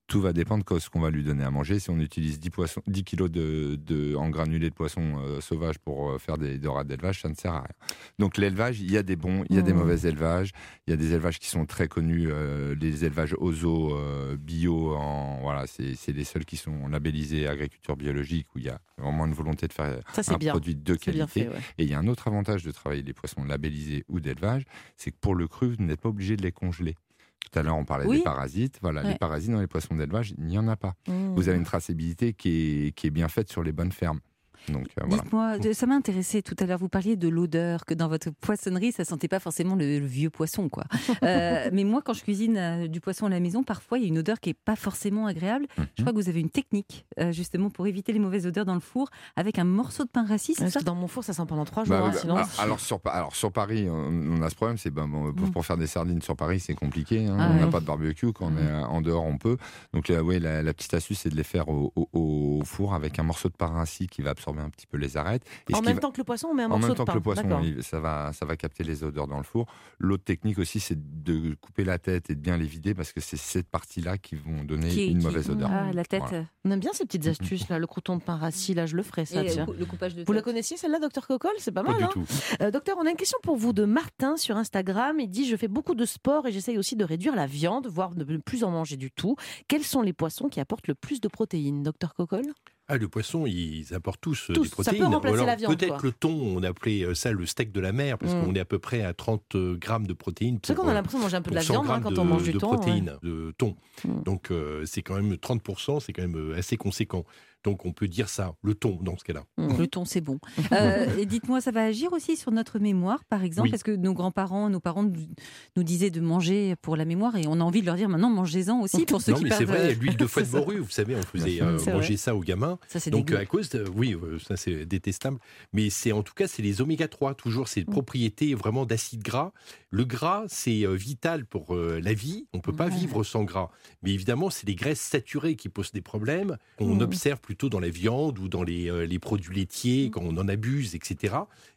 Tout va dépendre de ce qu'on va lui donner à manger. Si on utilise 10, poissons, 10 kilos de, de- en granulés de poissons euh, sauvages pour euh, faire des dorades d'élevage, ça ne sert à rien. Donc l'élevage, il y a des bons, il y a des Mmh. mauvais élevages. Il y a des élevages qui sont très connus, euh, les élevages OZO, euh, bio, en, voilà, c'est c'est les seuls qui sont labellisés agriculture biologique, où il y a vraiment une volonté de faire Ça, un bien. produit de qualité. fait, ouais. Et il y a un autre avantage de travailler les poissons labellisés ou d'élevage, c'est que pour le cru, vous n'êtes pas obligé de les congeler. Tout à l'heure, on parlait Oui. des parasites. Voilà, Ouais. les parasites dans les poissons d'élevage, il n'y en a pas. Mmh. Vous avez une traçabilité qui est, qui est bien faite sur les bonnes fermes. Donc euh, voilà. Dites-moi, ça m'a intéressé tout à l'heure. Vous parliez de l'odeur, que dans votre poissonnerie, ça sentait pas forcément le, le vieux poisson, quoi. Euh, mais moi, quand je cuisine euh, du poisson à la maison, parfois il y a une odeur qui est pas forcément agréable. Je Mhm. crois que vous avez une technique euh, justement pour éviter les mauvaises odeurs dans le four avec un morceau de pain rassis, c'est Parce ça que dans mon four, ça sent pendant trois jours. Bah, hein, bah, sinon... ah, alors, sur, Pa- alors sur Paris, on, on a ce problème, c'est ben, bon, pour, pour faire des sardines sur Paris, c'est compliqué. hein. Ah on n'a ouais. pas de barbecue. Quand on est euh, en dehors, on peut. Donc là, oui, la, la petite astuce, c'est de les faire au, au- au four avec un morceau de pain rassis qui va absorber un petit peu les arêtes. Et en même va- temps que le poisson, on met un en morceau même de temps pain. que le poisson, il- ça va, ça va capter les odeurs dans le four. L'autre technique aussi, c'est de couper la tête et de bien les vider parce que c'est cette partie-là qui vont donner Qui une qui- mauvaise odeur. Ah, la tête. Voilà. On aime bien ces petites astuces, là, le crouton de pain rassis, là, je le ferai, ça, Et tiens. le coupage de Vous la connaissiez, celle-là, docteur Cocol? C'est pas Pas mal, du hein tout. Euh, docteur, on a une question pour vous de Martin sur Instagram. Il dit Je fais beaucoup de sport et j'essaye aussi de réduire la viande, voire de ne plus en manger du tout. Quels sont les poissons qui apportent le plus de protéines, docteur Cocol? Ah, le poisson, ils apportent tous, euh, Tous, des ça peut protéines. Peut-être quoi. le thon, on appelait euh, ça le steak de la mer, parce Mm. qu'on est à peu près à 30 grammes de protéines. C'est qu'on a euh, l'impression de manger un peu de la pour 100 viande hein, quand de, on mange du de thon. ouais. protéines de thon. Mm. Donc euh, c'est quand même 30%, c'est quand même euh, assez conséquent. Donc on peut dire ça, le thon dans ce cas-là. Mm. Le thon, c'est bon. Euh, et dites-moi, ça va agir aussi sur notre mémoire, par exemple, Oui. parce que nos grands-parents, nos parents nous, nous disaient de manger pour la mémoire, et on a envie de leur dire maintenant, mangez-en aussi pour ceux non qui mais c'est vrai, l'huile de foie de C'est morue, vous savez, on faisait sûr. euh, C'est manger ça aux gamins. Ça, c'est Donc dégueu. à cause de, oui, euh, ça c'est détestable, mais c'est en tout cas c'est les oméga 3 toujours ces Mm. propriétés vraiment d'acide gras. Le gras c'est euh, vital pour euh, la vie, on peut pas Ouais. vivre sans gras. Mais évidemment c'est les graisses saturées qui posent des problèmes qu'on Mm. observe plutôt dans la viande ou dans les, euh, les produits Mm. laitiers quand on en abuse, etc.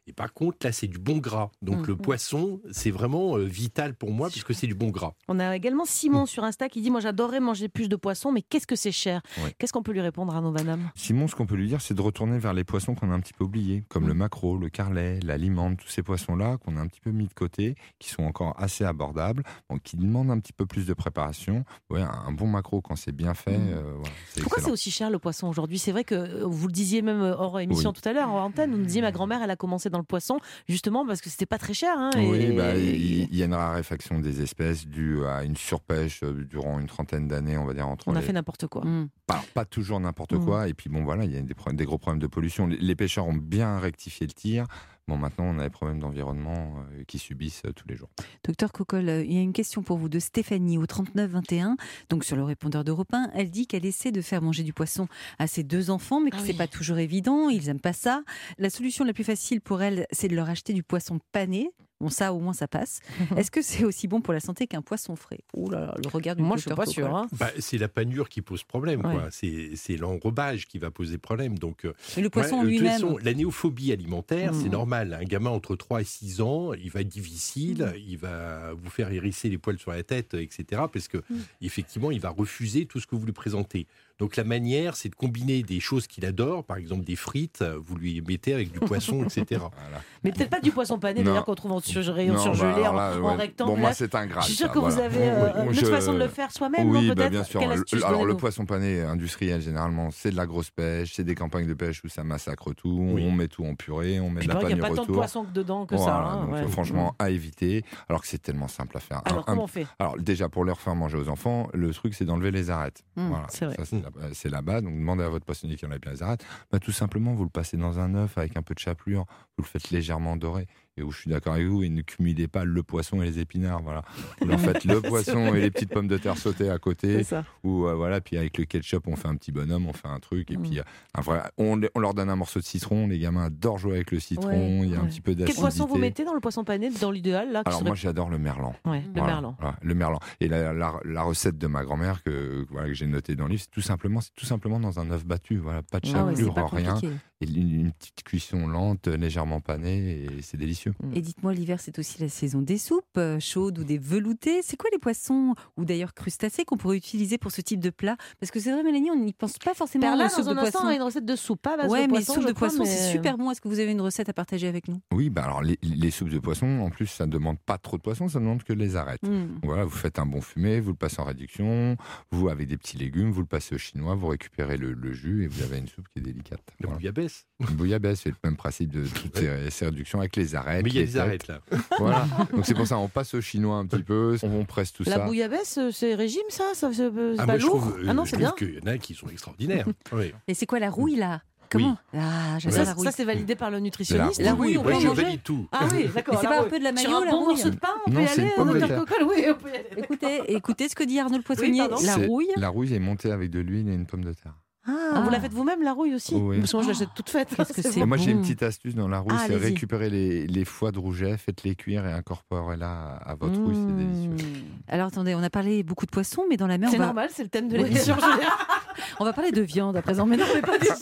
Et par contre là c'est du bon gras. Donc Mm. le poisson c'est vraiment euh, vital pour moi puisque c'est du bon gras. On a également Simon sur Insta qui dit Moi, j'adorerais manger plus de poissons, mais qu'est-ce que c'est cher Ouais. Qu'est-ce qu'on peut lui répondre, Arnaud Vanham Simon, ce qu'on peut lui dire, c'est de retourner vers les poissons qu'on a un petit peu oubliés, comme Mm. le maquereau, le carlet, la limande, tous ces poissons-là qu'on a un petit peu mis de côté, qui sont encore assez abordables, donc qui demandent un petit peu plus de préparation. Ouais, un bon maquereau, quand c'est bien fait, Mm. euh, voilà, Pourquoi c'est aussi cher le poisson aujourd'hui? C'est vrai que euh, vous le disiez même hors émission tout à l'heure, en antenne, vous nous disiez ma grand-mère, elle a commencé dans le poisson, justement parce que c'était pas très cher. hein, Oui, et- bah, il y a une raréfaction des espèces due à une surpêche euh, durant une trentaine d'années, on va dire, entre On a les- fait n'importe quoi. Mm. Pas, pas toujours n'importe Mm. quoi. Et puis bon, voilà, il y a des, gros problèmes de pollution. Les, les pêcheurs ont bien rectifié le tir. Bon, maintenant, on a des problèmes d'environnement euh, qui subissent euh, tous les jours. Docteur Cocol, euh, il y a une question pour vous de Stéphanie au 3921, donc sur le répondeur d'Europe 1. Elle dit qu'elle essaie de faire manger du poisson à ses deux enfants, mais que Ah c'est oui. pas toujours évident. Ils aiment pas ça. La solution la plus facile pour elle, c'est de leur acheter du poisson pané. Bon, ça, au moins, ça passe. Est-ce que c'est aussi bon pour la santé qu'un poisson frais? Ouh là là, le regard du Moi, je suis docteur pas sûr. Hein. Bah, c'est la panure qui pose problème, Ouais. quoi. C'est l'enrobage qui va poser problème. Donc euh, Et le poisson Ouais, lui-même? la néophobie alimentaire, c'est Mhm. normal. Un gamin entre 3 et 6 ans, il va être difficile, Mhm. il va vous faire hérisser les poils sur la tête, etc. Parce que, Mhm. effectivement, il va refuser tout ce que vous lui présentez. Donc, la manière, c'est de combiner des choses qu'il adore, par exemple des frites, vous lui mettez avec du poisson, etc. Voilà. Mais peut-être pas du poisson pané, d'ailleurs, qu'on trouve en rayon surgelé, bah, en, alors là, en ouais. rectangle. Bon, moi, c'est un grade. je suis sûre ça, que vous avez euh, Oui, une je- autre façon de le faire soi-même, Oui, non bah, peut-être bien sûr. Le- astuce Alors, le poisson pané industriel, généralement, c'est de la grosse pêche, c'est des campagnes de pêche où ça massacre tout, Oui. on met tout en purée, on met de la il n'y a pas tant de poisson que dedans que Voilà, ça. hein, donc, ouais. euh, franchement, à éviter, alors que c'est tellement simple à faire. Alors, comment on fait? alors, déjà, pour leur faire manger aux enfants, le truc, c'est d'enlever les arêtes. Voilà, c'est vrai. Ça, c'est là- c'est là-bas. Donc, demandez à votre poissonnier qui enlève bien les arêtes. Bah, tout simplement, vous le passez dans un œuf avec un peu de chapelure, vous le faites légèrement dorer. Et où je suis d'accord avec vous, et ne cumulez pas le poisson et les épinards. Voilà. Vous leur faites le poisson et les petites pommes de terre sautées à côté. Ou euh, voilà, puis avec le ketchup, on fait un petit bonhomme, on fait un truc. Et Mm. puis, euh, un vrai, on, on leur donne un morceau de citron. Les gamins adorent jouer avec le citron. Ouais, il y a un petit peu Quel d'acidité. poisson vous mettez dans le poisson pané, dans l'idéal là Alors, serait- moi, j'adore le merlan. Ouais, le merlan. voilà, le merlan. Et la, la- la recette de ma grand-mère que, j'ai notée dans le livre, c'est tout simplement, c'est tout simplement dans un œuf battu. Voilà, pas de Ah chapelure, rien. compliqué. Et une, une petite cuisson lente, légèrement panée, et c'est délicieux. Et dites-moi, l'hiver, c'est aussi la saison des soupes euh, chaudes ou des veloutés. C'est quoi les poissons ou d'ailleurs crustacés qu'on pourrait utiliser pour ce type de plat? Parce que c'est vrai, Mélanie, on n'y pense pas forcément Perla, aux soupes dans de un instant, poisson. a une recette de soupe, pas à base Ouais, de mais soupe de poisson, c'est mais- super bon. Est-ce que vous avez une recette à partager avec nous? Oui, bah alors les, les soupes de poisson, en plus, ça ne demande pas trop de poisson, ça ne demande que les arêtes. Hmm. Voilà, vous faites un bon fumé, vous le passez en réduction, vous avec des petits légumes, vous le passez au chinois, vous récupérez le, le jus et vous avez une soupe qui est délicate. La Voilà. Bouillabaisse. Une bouillabaisse, c'est le même principe de toutes ces, ces réductions avec les arêtes. Mais il y a des arêtes là. Voilà. Donc c'est pour ça, on passe au chinois un petit peu, on, presse tout La ça. bouillabaisse, euh, c'est régime ça, ça c'est c'est Ah, pas moi, je lourd? trouve, euh, Ah non, je c'est trouve bien. qu'il y en a qui sont extraordinaires. Oui. Et c'est quoi la rouille là? Comment? Ah, j'adore Ça, la rouille. ça, c'est validé par le nutritionniste. La rouille, on peut je manger valide tout. Ah oui, d'accord. Mais c'est la pas un peu de la Sur mayo, un la bon rouille morceau de pain, on Non, peut y c'est aller, Oui, on peut y aller. Écoutez, écoutez ce que dit Arnaud le poissonnier. la rouille. La rouille est montée avec de l'huile et une pomme de terre. Ah, vous la faites vous-même, la rouille aussi Oui. Parce que moi, je l'achète toute faite. Qu'est-ce que c'est Et moi, j'ai une petite astuce dans la rouille, Ah, c'est récupérer les, les foies de rouget, faites-les cuire et incorporez-la à votre rouille, c'est délicieux. Mmh. Alors attendez, on a parlé beaucoup de poissons, mais dans la mer, on C'est va, normal, c'est le thème de Oui. l'émission. Julien. on va parler de viande à présent. Mais non, mais pas du tout.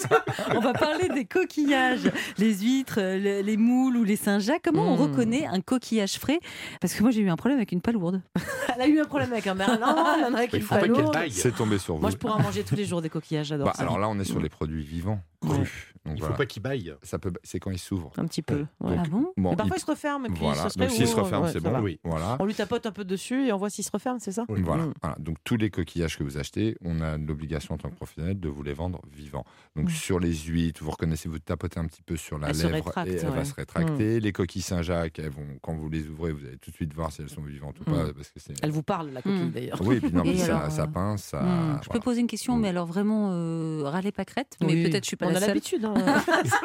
On va parler des coquillages, les huîtres, le- les moules ou les Saint-Jacques. Comment on Mmh. reconnaît un coquillage frais? Parce que moi, j'ai eu un problème avec une palourde. Elle a eu un problème avec un merlan, elle en a avec une palourde. C'est tombé sur vous. Moi, je pourrais en manger tous les jours des coquillages, j'adore Bah, alors là, on est sur les produits vivants, crus. Donc Il faut voilà. pas qu'il baille. Ça peut, c'est quand ils s'ouvrent. Un petit peu. ouais. Donc, Ah bon Bon, Mais parfois, il- il se referme et puis voilà. ça serait Donc s'il se referme, ouais, c'est bon. Oui. Voilà. On lui tapote un peu dessus et on voit s'il se referme, c'est ça Oui. Voilà, Mm. voilà. Donc tous les coquillages que vous achetez, on a l'obligation en tant que professionnel de vous les vendre vivants. Donc Mm. sur les huîtres, vous reconnaissez, vous tapotez un petit peu sur la Elle lèvre rétracte, et elle ouais. va se rétracter. Les coquilles Saint-Jacques, elles vont, quand vous les ouvrez, vous allez tout de suite voir si elles sont vivantes ou Mm. pas, parce que c'est. Elle vous parle, la coquille, Mm. d'ailleurs. Oui, puis non, mais ça, euh, pince, Je peux poser une question, mais alors vraiment euh, râlez pas crête. Mais peut-être je suis pas On a l'habitude. hein.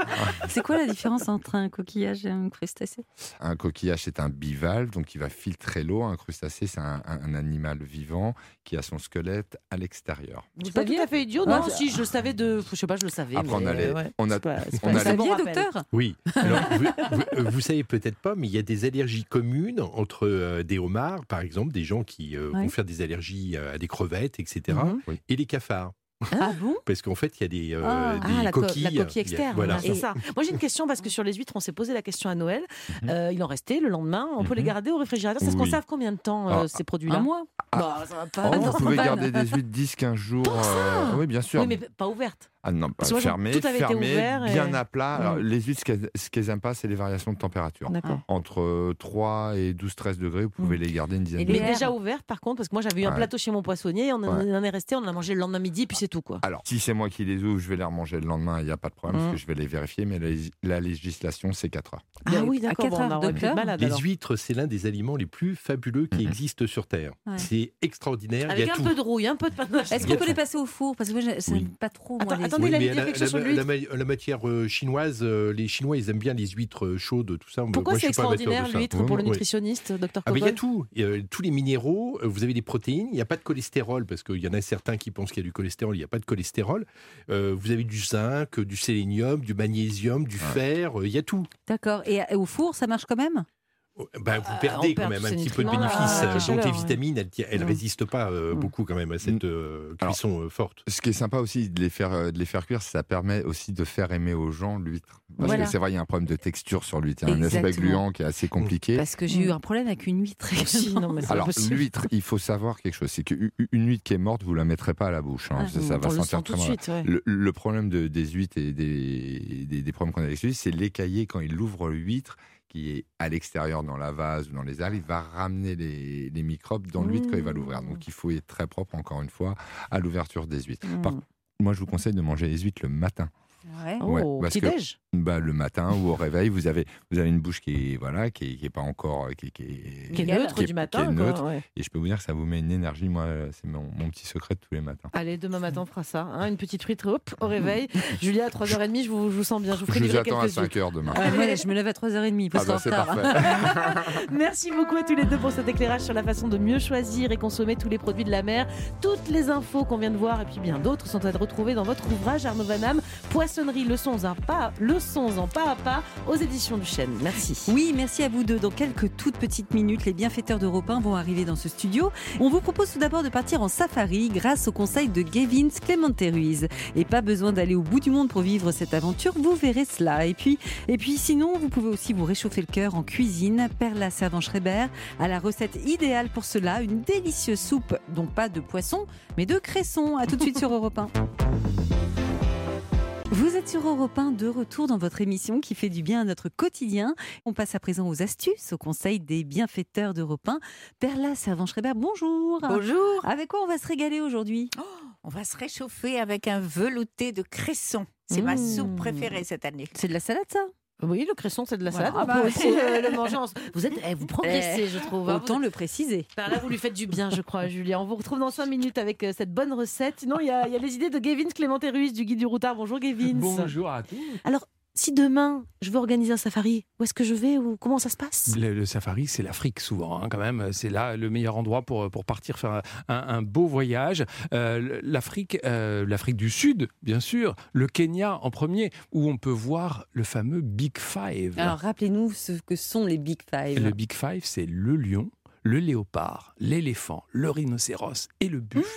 C'est quoi la différence entre un coquillage et un crustacé? Un coquillage, c'est un bivalve, donc il va filtrer l'eau. Un crustacé, c'est un, un- un animal vivant qui a son squelette à l'extérieur. Vous pas tout à fait idiot, non? C'est- Si, je le savais de. Je sais pas, je le savais. Après, on mais, a les- ouais, on a- c'est pas- c'est on pas a un Vous les- bon saviez, docteur Oui. Alors, vous, vous- euh, vous savez peut-être pas, mais il y a des allergies communes entre euh, des homards, par exemple, des gens qui euh, Ouais. vont faire des allergies euh, à des crevettes, etc., Mhm. et les cafards. Ah bon Parce qu'en fait, il y a des, euh, Ah. des Ah, la, co- coquilles. la a- coquille externe, voilà. c'est ça. Moi, j'ai une question parce que sur les huîtres, on s'est posé la question à Noël. Euh, il en restait le lendemain. On peut les Mhm. garder au réfrigérateur. C'est ce qu'on Oui. savent combien de temps, euh, Ah, ces produits-là Un mois Bah, ça va pas. Oh, vous pouvez garder des huîtres 10-15 jours. Pour ça euh, oui, bien sûr. Oui, mais pas ouverte. Ah non, moi, fermé, fermé, ouvert et- bien à plat. Alors, les huîtres, ce qu'elles ce qu'elles aiment pas, c'est les variations de température. D'accord. Entre euh, 3 et 12-13 degrés, vous pouvez les garder une dizaine Et de jours. déjà ouverte, par contre, parce que moi, j'avais eu un plateau chez mon poissonnier. On en, Ouais. on en est resté, on en a mangé le lendemain midi, puis c'est tout, quoi. Alors, si c'est moi qui les ouvre, je vais les remanger le lendemain, il n'y a pas de problème, parce que je vais les vérifier, mais la, la législation, c'est 4 heures. Ah oui, d'accord. Bon, Les huîtres, c'est l'un des aliments les plus fabuleux qui Mhm. existent sur Terre. C'est extraordinaire. Avec un peu de rouille, un peu de. Est-ce qu'on peut les passer au four? Parce que moi, Oui. pas trop. Moi, Attends, les... attendez, il a mais dit la, quelque chose sur la- l'huître. la ma- la matière euh, chinoise, euh, les Chinois, ils aiment bien les huîtres euh, chaudes, tout ça. Pourquoi c'est extraordinaire l'huître pour le Oui. nutritionniste, docteur Ah, il y a tout. Il y a tous les minéraux, vous avez des protéines, il n'y a pas de cholestérol, parce qu'il y en a certains qui pensent qu'il y a du cholestérol, il n'y a pas de cholestérol. Euh, vous avez du zinc, du sélénium, du magnésium, du fer, euh, il y a tout. D'accord. Et, et au four, ça marche quand même? Ben, vous Euh, perdez perd quand même un petit peu de bénéfices. la euh, donc les vitamines, elles ne Mm. résistent pas euh, Mm. beaucoup quand même à cette euh, Alors, cuisson euh, forte. Ce qui est sympa aussi de les faire, euh, de les faire cuire, ça permet aussi de faire aimer aux gens l'huître. Parce Voilà. que c'est vrai, il y a un problème de texture sur l'huître. Il y a un aspect gluant qui est assez compliqué. Parce que j'ai Mm. eu un problème avec une huître. Non, mais Alors, l'huître, il faut savoir quelque chose. C'est qu'une huître qui est morte, vous la mettrez pas à la bouche. hein. Ah, ça, ça va sentir très suite. ouais. Le, le problème de- des huîtres et des, des, des problèmes qu'on a avec celui, c'est l'écaillé quand il ouvre l'huître qui est à l'extérieur dans la vase ou dans les algues, il va ramener les, les microbes dans l'huître quand il va l'ouvrir. Donc il faut être très propre, encore une fois, à l'ouverture des huîtres. Par- Mm. Moi, je vous conseille de manger les huîtres le matin. Ouais. Oh, Ouais, au parce que- petit-déj Bah, le matin ou au réveil, vous avez, vous avez une bouche qui est, voilà, qui qui est pas encore. Qui, qui est, Qui est Qui est- neutre qui est- du matin. qui est quoi, neutre. ouais. Et je peux vous dire que ça vous met une énergie. Moi, c'est mon, mon petit secret de tous les matins. Allez, demain matin, on fera ça. hein, une petite huître, hop, au réveil. Julia, à 3h30, je vous, je vous sens bien. Je vous ferai Je vous livrer attends à quelques 5 heures demain. Ah, moi, je me lève à 3h30 parce Ah bah, c'est parfait. Merci beaucoup à tous les deux pour cet éclairage sur la façon de mieux choisir et consommer tous les produits de la mer. Toutes les infos qu'on vient de voir et puis bien d'autres sont à retrouver dans votre ouvrage Arnaud Vanham, Poissonnerie, leçons en pas, leçons en pas à pas aux éditions du Chêne. Merci. Oui, merci à vous deux. Dans quelques toutes petites minutes, les bienfaiteurs d'Europe 1 vont arriver dans ce studio. On vous propose tout d'abord de partir en safari grâce au conseil de Gavin Clémente Ruiz. Et pas besoin d'aller au bout du monde pour vivre cette aventure, vous verrez cela. Et puis, et puis sinon, vous pouvez aussi vous réchauffer le cœur en cuisine. Perla Servan-Schreiber a la recette idéale pour cela, une délicieuse soupe, donc pas de poisson, mais de cresson. À tout de suite sur Europe 1. Vous êtes sur Europe 1 de retour dans votre émission qui fait du bien à notre quotidien. On passe à présent aux astuces, au conseil des bienfaiteurs d'Europe 1. Perla Servan-Schreiber, bonjour. Bonjour. Avec quoi on va se régaler aujourd'hui? On va se réchauffer avec un velouté de cresson. C'est ma Mmh. soupe préférée cette année. C'est de la salade ça? Oui, le cresson, c'est de la Voilà. salade. Ah On bah, peut aussi le, le manger. En... Vous êtes, eh, vous progressez, je trouve. hein. Autant le préciser. Par là, vous lui faites du bien, je crois, Julien. On vous retrouve dans 5 minutes avec euh, cette bonne recette. Sinon, il y, a il y a les idées de Gavin Clémenté Ruiz du Guide du Routard. Bonjour, Gavin. Bonjour à tous. Alors, si demain, je veux organiser un safari, où est-ce que je vais ou comment ça se passe? Le, le safari, c'est l'Afrique souvent, hein, quand même. C'est là le meilleur endroit pour, pour partir faire un, beau voyage. Euh, L'Afrique, euh, l'Afrique du Sud, bien sûr. Le Kenya en premier, où on peut voir le fameux Big Five. Alors rappelez-nous ce que sont les Big Five. Le Big Five, c'est le lion, le léopard, l'éléphant, le rhinocéros et le buffle.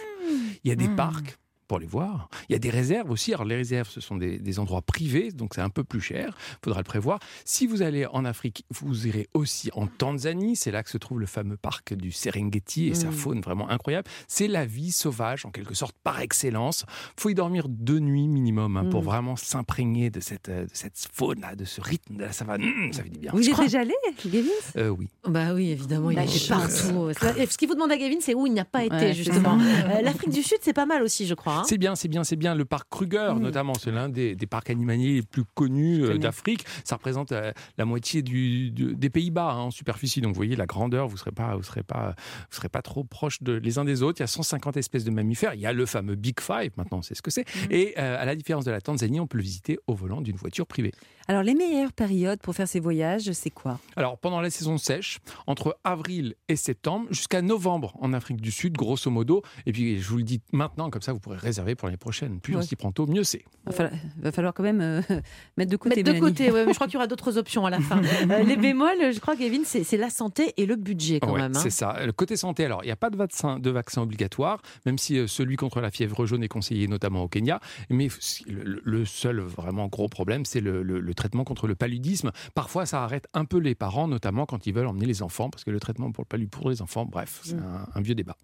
Il y a des Mmh. parcs pour les voir. Il y a des réserves aussi. Alors les réserves, ce sont des, des endroits privés, donc c'est un peu plus cher. Il faudra le prévoir. Si vous allez en Afrique, vous irez aussi en Tanzanie. C'est là que se trouve le fameux parc du Serengeti et sa Mmh. faune vraiment incroyable. C'est la vie sauvage, en quelque sorte, par excellence. faut y dormir deux nuits minimum hein, pour Mmh. vraiment s'imprégner de cette, euh, de cette faune-là, de ce rythme de la savane. Mmh, ça fait du bien. Vous y êtes déjà allé, Gavin? Euh, oui. Bah oui, évidemment, il chance. partout. Et Ce qu'il vous demande à Gavin, c'est où il n'a pas été, Ouais, justement. Euh, L'Afrique du Sud, c'est pas mal aussi, je crois. Hein. C'est bien, c'est bien, c'est bien. Le parc Kruger, Mm. notamment, c'est l'un des, des parcs animaliers les plus connus euh, d'Afrique. Ça représente euh, la moitié du, du- des Pays-Bas hein, en superficie. Donc, vous voyez, la grandeur, vous serez pas, vous serez pas, vous serez pas trop proches de, les uns des autres. Il y a 150 espèces de mammifères. Il y a le fameux Big Five. Maintenant, c'est ce que c'est. Mm. Et euh, à la différence de la Tanzanie, on peut le visiter au volant d'une voiture privée. Alors les meilleures périodes pour faire ces voyages, c'est quoi? Alors, pendant la saison sèche, entre avril et septembre, jusqu'à novembre en Afrique du Sud, grosso modo. Et puis, je vous le dis maintenant, comme ça, vous pourrez réserver pour l'année prochaine. Plus on s'y prend tôt, mieux c'est. va falloir, va falloir quand même euh, mettre de côté. Mettre de côté, ouais, mais je crois qu'il y aura d'autres options à la fin. Euh, les bémols, je crois, Gavin, c'est la santé et le budget quand Ouais, même. hein. C'est ça. Le côté santé, alors, il n'y a pas de vaccin, de vaccin obligatoire, même si euh, celui contre la fièvre jaune est conseillé notamment au Kenya. Mais le, le seul vraiment gros problème, c'est le, le- le traitement contre le paludisme. Parfois, ça arrête un peu les parents, notamment quand ils veulent emmener les enfants, parce que le traitement pour le palud pour les enfants, bref, c'est un, un vieux débat.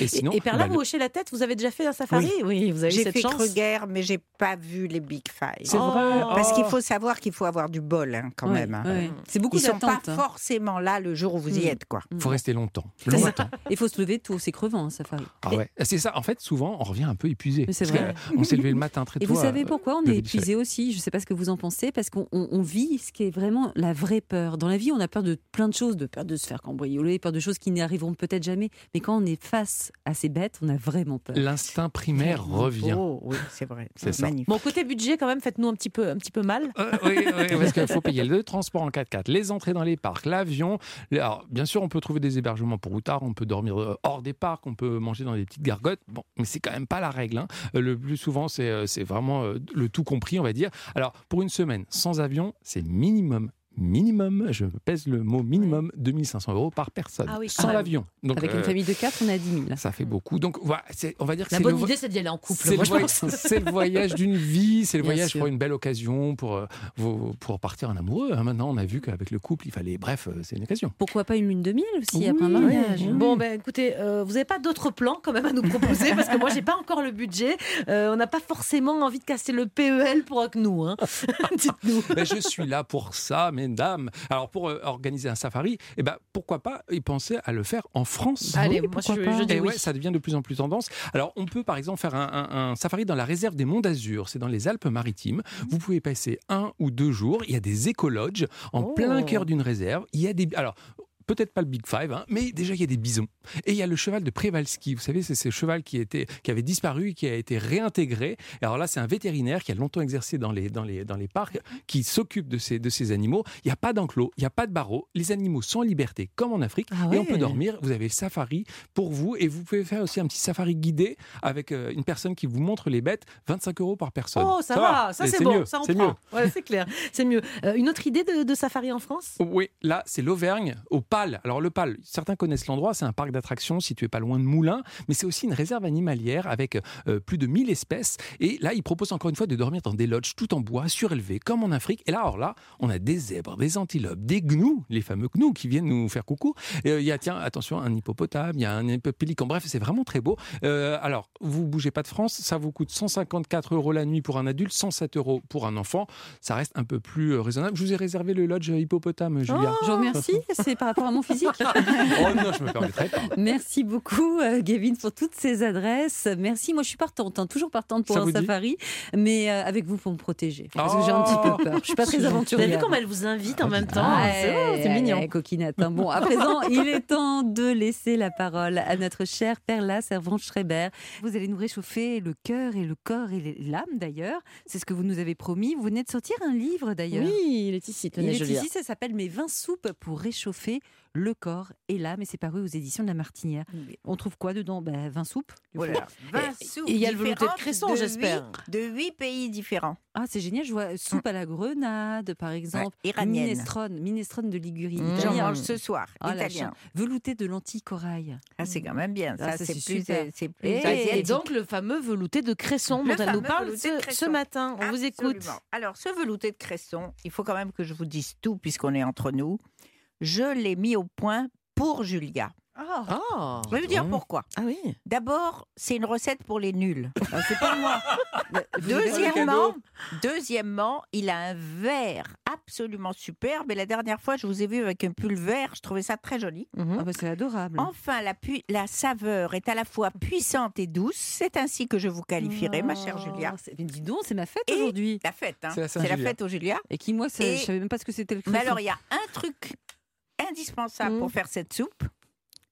Et sinon, et, par là, bah, vous hochez la tête, vous avez déjà fait un safari Oui, vous avez eu J'ai cette fait chance. Kruger, mais j'ai pas vu les Big Five. C'est Oh. vrai. Parce qu'il Oh. faut savoir qu'il faut avoir du bol hein, quand Ouais, même. hein. ouais. C'est beaucoup Ils sont pas hein. forcément là le jour où vous y Mm. êtes, quoi. faut rester longtemps. Longtemps. Il faut se lever tôt, c'est crevant un safari. Ah ouais. C'est ça. En fait, souvent, on revient un peu épuisé. Mais c'est vrai. euh, On s'est levé le matin très tôt. Et vous savez pourquoi on est épuisé aussi? Je ne sais pas ce que vous en pensez, parce qu'on on- on vit ce qui est vraiment la vraie peur. Dans la vie, on a peur de plein de choses, de peur de se faire cambrioler, peur de choses qui n'y arriveront peut-être jamais. Mais quand on est face à ces bêtes, on a vraiment peur. L'instinct primaire revient. Oh, oui, c'est vrai. C'est ça. magnifique. Bon, côté budget, quand même, faites-nous un petit peu, un petit peu mal. Euh, oui, oui, parce qu'il faut payer le transport en 4x4, les entrées dans les parcs, l'avion. Alors, bien sûr, on peut trouver des hébergements pour routard, on peut dormir euh, hors des parcs, on peut manger dans des petites gargotes. Bon, mais c'est quand même pas la règle. hein. Euh, Le plus souvent, c'est c'est vraiment le tout compris, on va dire. Alors, pour une semaine sans avion, c'est minimum. Minimum, je pèse le mot minimum, 2500 euros par personne, Ah oui, sans même. l'avion. Donc, Avec une euh, famille de quatre, on a 10 000. ça fait beaucoup. Donc, voilà, on va dire que La bonne idée, c'est d'y aller en couple. c'est le, voyage d'une vie, c'est le Bien voyage sûr. pour une belle occasion, pour, euh, pour partir en amoureux. hein. Maintenant, on a vu qu'avec le couple, il fallait. Bref, euh, c'est une occasion. Pourquoi pas une lune de miel aussi Oui, après un mariage hein Bon, ben écoutez, euh, vous n'avez pas d'autres plans quand même à nous proposer parce que moi, j'ai pas encore le budget. Euh, on n'a pas forcément envie de casser le PEL pour que nous. Hein. Dites-nous. Ben, je suis là pour ça, mesdames. Alors, pour euh, organiser un safari, eh ben, pourquoi pas y penser à le faire en France? Allez, Oui, moi, pourquoi je, pas. je dis Et oui. ouais, ça devient de plus en plus tendance. Alors, on peut par exemple faire un, un- un safari dans la réserve des Monts d'Azur. C'est dans les Alpes-Maritimes. Vous pouvez passer un ou deux jours. Il y a des écologes en Oh. plein cœur d'une réserve. Il y a des. Alors. Peut-être pas le Big Five, hein, mais déjà il y a des bisons. Et il y a le cheval de Przewalski. Vous savez, c'est ce cheval qui, était, qui avait disparu qui a été réintégré. Et alors là, c'est un vétérinaire qui a longtemps exercé dans les, dans les, dans les parcs, qui s'occupe de ces, de ces animaux. Il n'y a pas d'enclos, il n'y a pas de barreaux. Les animaux sont en liberté, comme en Afrique. Ah Et on peut dormir. Vous avez le safari pour vous. Et vous pouvez faire aussi un petit safari guidé avec euh, une personne qui vous montre les bêtes. 25 euros par personne. Oh, ça, va, ça c'est bon, mieux, ça on c'est prend. Ouais, c'est clair, c'est mieux. Euh, une autre idée de, de safari en France? Oui, là, c'est l'Auvergne, au Pal. Alors, le Pal, certains connaissent l'endroit, c'est un parc d'attractions situé pas loin de Moulins, mais c'est aussi une réserve animalière avec euh, plus de 1000 espèces. Et là, ils proposent encore une fois de dormir dans des lodges tout en bois, surélevés, comme en Afrique. Et là, alors là, on a des zèbres, des antilopes, des gnous, les fameux gnous qui viennent nous faire coucou. Et, euh, Il y a, tiens, attention, un hippopotame, il y a un pélican. Bref, c'est vraiment très beau. Euh, alors, vous bougez pas de France, ça vous coûte 154 euros la nuit pour un adulte, 107 euros pour un enfant. Ça reste un peu plus raisonnable. Je vous ai réservé le lodge hippopotame, Julia. Je vous remercie. C'est par rapport mon physique Oh non, je me permettrai pas. Merci beaucoup, euh, Gavin, pour toutes ces adresses. Merci. Moi, je suis partante, hein, toujours partante pour Ça un safari, mais euh, avec vous pour me protéger. Parce que j'ai un petit peu peur. Je suis pas très Vous avez aventurière. vu comme elle vous invite en même temps Ah, C'est bon, c'est mignon. coquinette. hein. Bon, à présent, il est temps de laisser la parole à notre chère Perla Servante Schreiber. Vous allez nous réchauffer le cœur et le corps et l'âme d'ailleurs. C'est ce que vous nous avez promis. Vous venez de sortir un livre d'ailleurs. Oui, il est ici, Il tenez, est je lis. ici, ça s'appelle Mes 20 soupes pour réchauffer le corps et l'âme et c'est paru aux éditions de la Martinière. On trouve quoi dedans? Ben, 20 soupes. Voilà. 20 Et- soupes et il y a le velouté de cresson, j'espère. De huit pays différents. Ah, c'est génial. Je vois soupe à la grenade, par exemple. Ouais, iranienne. Minestrone, minestrone de Ligurie. Mmh. J'en mange ce soir. Ah, la italien. Velouté de lentilles corail. Ah, c'est quand même bien. Ah, Ça, c'est plus, plus Et- donc le fameux velouté de cresson Le dont elle nous parle ce, matin. On vous écoute. Alors, ce velouté de cresson, il faut quand même que je vous dise tout, puisqu'on est entre nous. Je l'ai mis au point pour Julia. Ah, Je vais vous dire pourquoi? ah oui. D'abord, c'est une recette pour les nuls. Ah, c'est pas moi. Deuxièmement, deuxièmement, il a un verre absolument superbe. Et la dernière fois, je vous ai vu avec un pull vert. Je trouvais ça très joli. Mhm. Ah, bah, c'est adorable. Enfin, la, pu- la saveur est à la fois puissante et douce. C'est ainsi que je vous qualifierais, ma chère Julia. Oh, c'est- Mais dis donc, c'est ma fête Et- aujourd'hui. La fête, hein. C'est la c'est la Saint-Julia. fête au Julia. Et qui, moi, ça- Et- je savais même pas ce que c'était le Mais alors, il y a un truc indispensable Mm. pour faire cette soupe,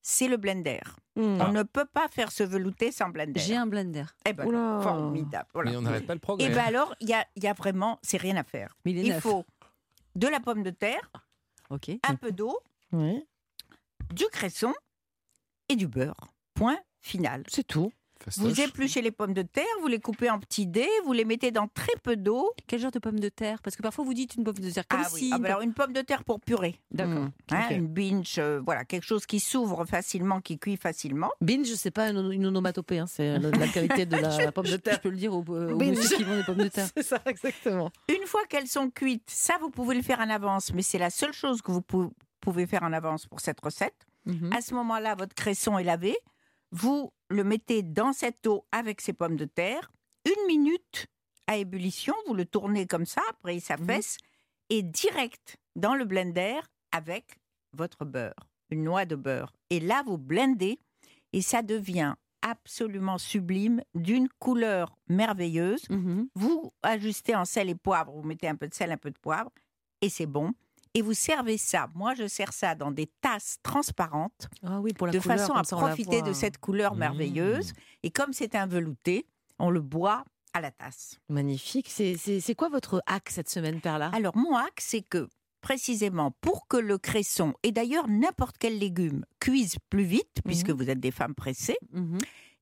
c'est le blender. Mhm. On ne peut pas faire ce velouté sans blender. J'ai un blender. Eh ben, Oula. formidable. Voilà. Mais on n'arrête pas le progrès. Et bien alors, il y a, il y a vraiment, c'est rien à faire. Mais il faut de la pomme de terre, un peu d'eau, Oui. du cresson et du beurre. Point final. C'est tout. Vous épluchez les pommes de terre, vous les coupez en petits dés, vous les mettez dans très peu d'eau. Quel genre de pomme de terre? Parce que parfois vous dites une pomme de terre comme ah oui, si. ah ben alors une pomme de terre pour purée. D'accord. Mhm. Hein. Une binge, euh, voilà, quelque chose qui s'ouvre facilement, qui cuit facilement. Binge, c'est pas une, une onomatopée, hein, c'est le- la qualité de la pomme de Je terre. peux le dire aux, aux qui vendent des pommes de terre. C'est ça, exactement. Une fois qu'elles sont cuites, ça vous pouvez le faire en avance, mais c'est la seule chose que vous pou- pouvez faire en avance pour cette recette. Mhm. À ce moment-là, votre cresson est lavé. Vous le mettez dans cette eau avec ces pommes de terre. Une minute à ébullition, vous le tournez comme ça, après il s'affaisse, et direct dans le blender avec votre beurre, une noix de beurre. Et là, vous blendez et ça devient absolument sublime, d'une couleur merveilleuse. Mhm. Vous ajustez en sel et poivre, vous mettez un peu de sel, un peu de poivre, et c'est bon. Et vous servez ça. Moi, je sers ça dans des tasses transparentes, Ah oui, pour la de couleur, façon à profiter de cette couleur Mmh. merveilleuse. Et comme c'est un velouté, on le boit à la tasse. Magnifique. C'est- quoi votre hack cette semaine, Perla? Alors, mon hack, c'est que précisément pour que le cresson, et d'ailleurs n'importe quel légume, cuise plus vite, puisque vous êtes des femmes pressées, Mhm.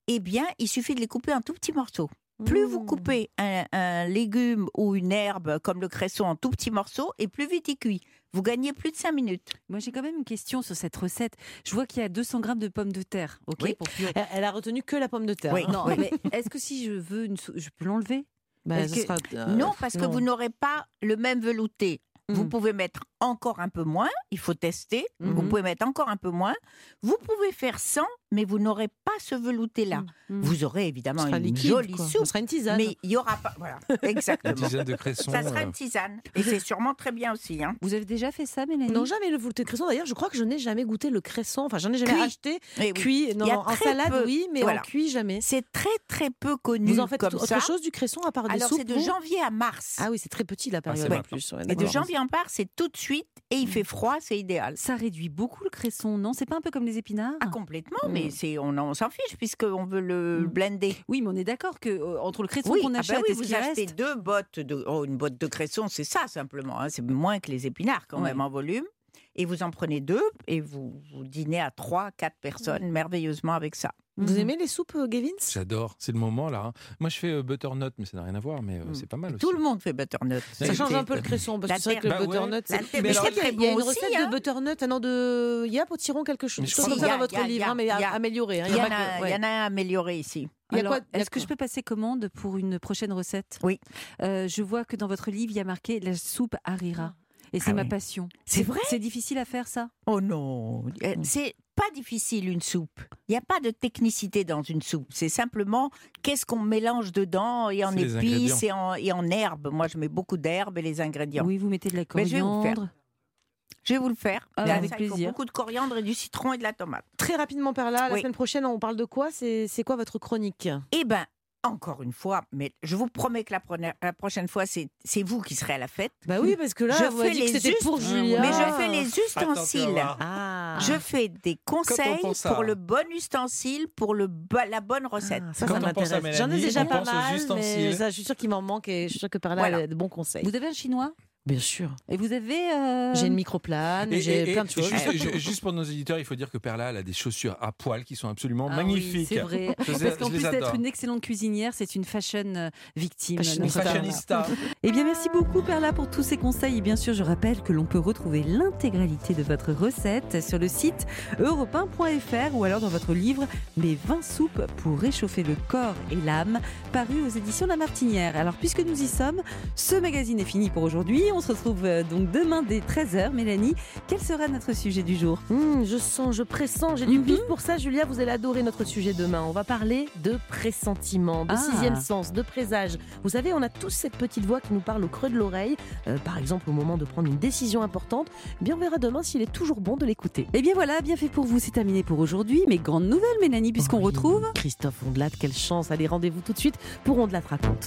eh bien, il suffit de les couper en tout petits morceaux. Plus vous Mmh. coupez un, un légume ou une herbe comme le cresson en tout petits morceaux, et plus vite il cuit. Vous gagnez plus de 5 minutes. Moi, j'ai quand même une question sur cette recette. Je vois qu'il y a 200 grammes de pommes de terre. Ok. Oui. pour cuire. Elle, a retenu que la pomme de terre. Oui. hein. Non, mais est-ce que si je veux une, je peux l'enlever? Bah, que- sera, euh, non, parce que vous n'aurez pas le même velouté. Vous Mhm. pouvez mettre encore un peu moins, il faut tester. Vous Mhm. pouvez mettre encore un peu moins. Vous pouvez faire sans, mais vous n'aurez pas ce velouté-là. Mhm. Vous aurez évidemment une liquide, jolie quoi. soupe, Ce sera une tisane. mais il n'y aura pas. Voilà, exactement. tisane de cresson. Ça sera euh, une tisane. Et c'est sûrement très bien aussi. hein. Vous avez déjà fait ça, Mélanie? Non, jamais le velouté de cresson. D'ailleurs, je crois que je n'ai jamais goûté le cresson. Enfin, j'en ai jamais Cuit. acheté. Eh oui. Cuit. Non, Il y a en très salade, peu. oui, mais Voilà. en cuit, jamais. C'est très très peu connu Vous en faites comme autre ça. chose du cresson à part des Alors soupes c'est de janvier à mars. Ah oui, c'est très petit la période c'est en plus. ouais, Et de janvier à mars, c'est tout de suite et il fait froid, c'est idéal. Ça réduit beaucoup le cresson, non? C'est pas un peu comme les épinards? Ah, complètement, Mm. mais c'est on, on s'en fiche puisqu'on veut le Mm. blender. Oui, mais on est d'accord que euh, entre le cresson Oui, qu'on ah bah oui, et ce vous qui achetez reste, deux bottes de oh, une botte de cresson, c'est ça simplement. hein, c'est moins que les épinards quand même en volume. Et vous en prenez deux et vous, vous dînez à trois, quatre personnes merveilleusement avec ça. Vous Mhm. aimez les soupes, euh, Gavin J'adore, c'est le moment là. hein. Moi je fais euh, butternut, mais ça n'a rien à voir, mais euh, Mm. c'est pas mal aussi. Tout le monde fait butternut. Ça change un peu le cresson parce que c'est vrai que le Bah ouais. butternut. C'est- Mais mais je crois qu'il y a- il y a une aussi, recette hein. de butternut, un an de Yap au tiron quelque chose. Je crois que- ça Il y dans a- votre il y a- livre, il y a- hein, mais il y a- amélioré. hein, Il y, en a, il y en a un amélioré ici. Il y a il y a Est-ce que je peux passer commande pour une prochaine recette? Oui. Euh, je vois que dans votre livre, il y a marqué la soupe harira. Et c'est Ah ma oui. passion. C'est vrai? C'est difficile à faire ça? Oh non Euh, C'est pas difficile une soupe. Il n'y a pas de technicité dans une soupe. C'est simplement qu'est-ce qu'on mélange dedans et en C'est épices et en, et en herbes. Moi, je mets beaucoup d'herbes et les ingrédients. Oui, vous mettez de la Mais je vais vous le faire. coriandre. Je vais vous le faire. Ah, avec ça, il faut plaisir. beaucoup de coriandre et du citron et de la tomate. Très rapidement, Perla, la Oui. semaine prochaine, on parle de quoi? C'est c'est quoi votre chronique? Eh ben, encore une fois, mais je vous promets que la, prochaine fois, c'est vous qui serez à la fête. Bah oui, parce que là, Je vous fais les c'était pour us- Julia. Mais je fais les ustensiles. Ah. Je fais des conseils à- pour le bon ustensile, pour le bo- la bonne recette. Ah, ça, ça m'intéresse. J'en ai déjà pas mal, mais ça, je suis sûre qu'il m'en manque et je suis sûre que Perla Voilà. a de bons conseils. Vous avez un chinois? Bien sûr. Et vous avez. euh, J'ai une microplane, Et- j'ai plein de choses. Juste, ju- juste pour nos éditeurs, il faut dire que Perla elle a des chaussures à poil qui sont absolument Ah oui, magnifiques. c'est vrai. Je Parce qu'en plus d'être une excellente cuisinière, c'est une fashion euh, victime. Donc, Fashionista. Eh bien, merci beaucoup, Perla, pour tous ces conseils. Et bien sûr, je rappelle que l'on peut retrouver l'intégralité de votre recette sur le site europe ou alors dans votre livre Mes 20 soupes pour réchauffer le corps et l'âme, paru aux éditions La Martinière. Alors, puisque nous y sommes, ce magazine est fini pour aujourd'hui. On se retrouve euh, donc demain dès 13h. Mélanie, quel sera notre sujet du jour? Hum, je sens, je pressens, j'ai du Mhm. pif pour ça, Julia. Vous allez adorer notre sujet demain. On va parler de pressentiment, de Ah. sixième sens, de présage. Vous savez, on a tous cette petite voix qui nous parle au creux de l'oreille, euh, par exemple au moment de prendre une décision importante. Eh Bien, on verra demain s'il est toujours bon de l'écouter. Eh bien voilà, bien fait pour vous, c'est terminé pour aujourd'hui. Mais grande nouvelle, Mélanie, puisqu'on Oui. retrouve Christophe Ondelat, quelle chance. Allez, rendez-vous tout de suite pour Ondelat raconte.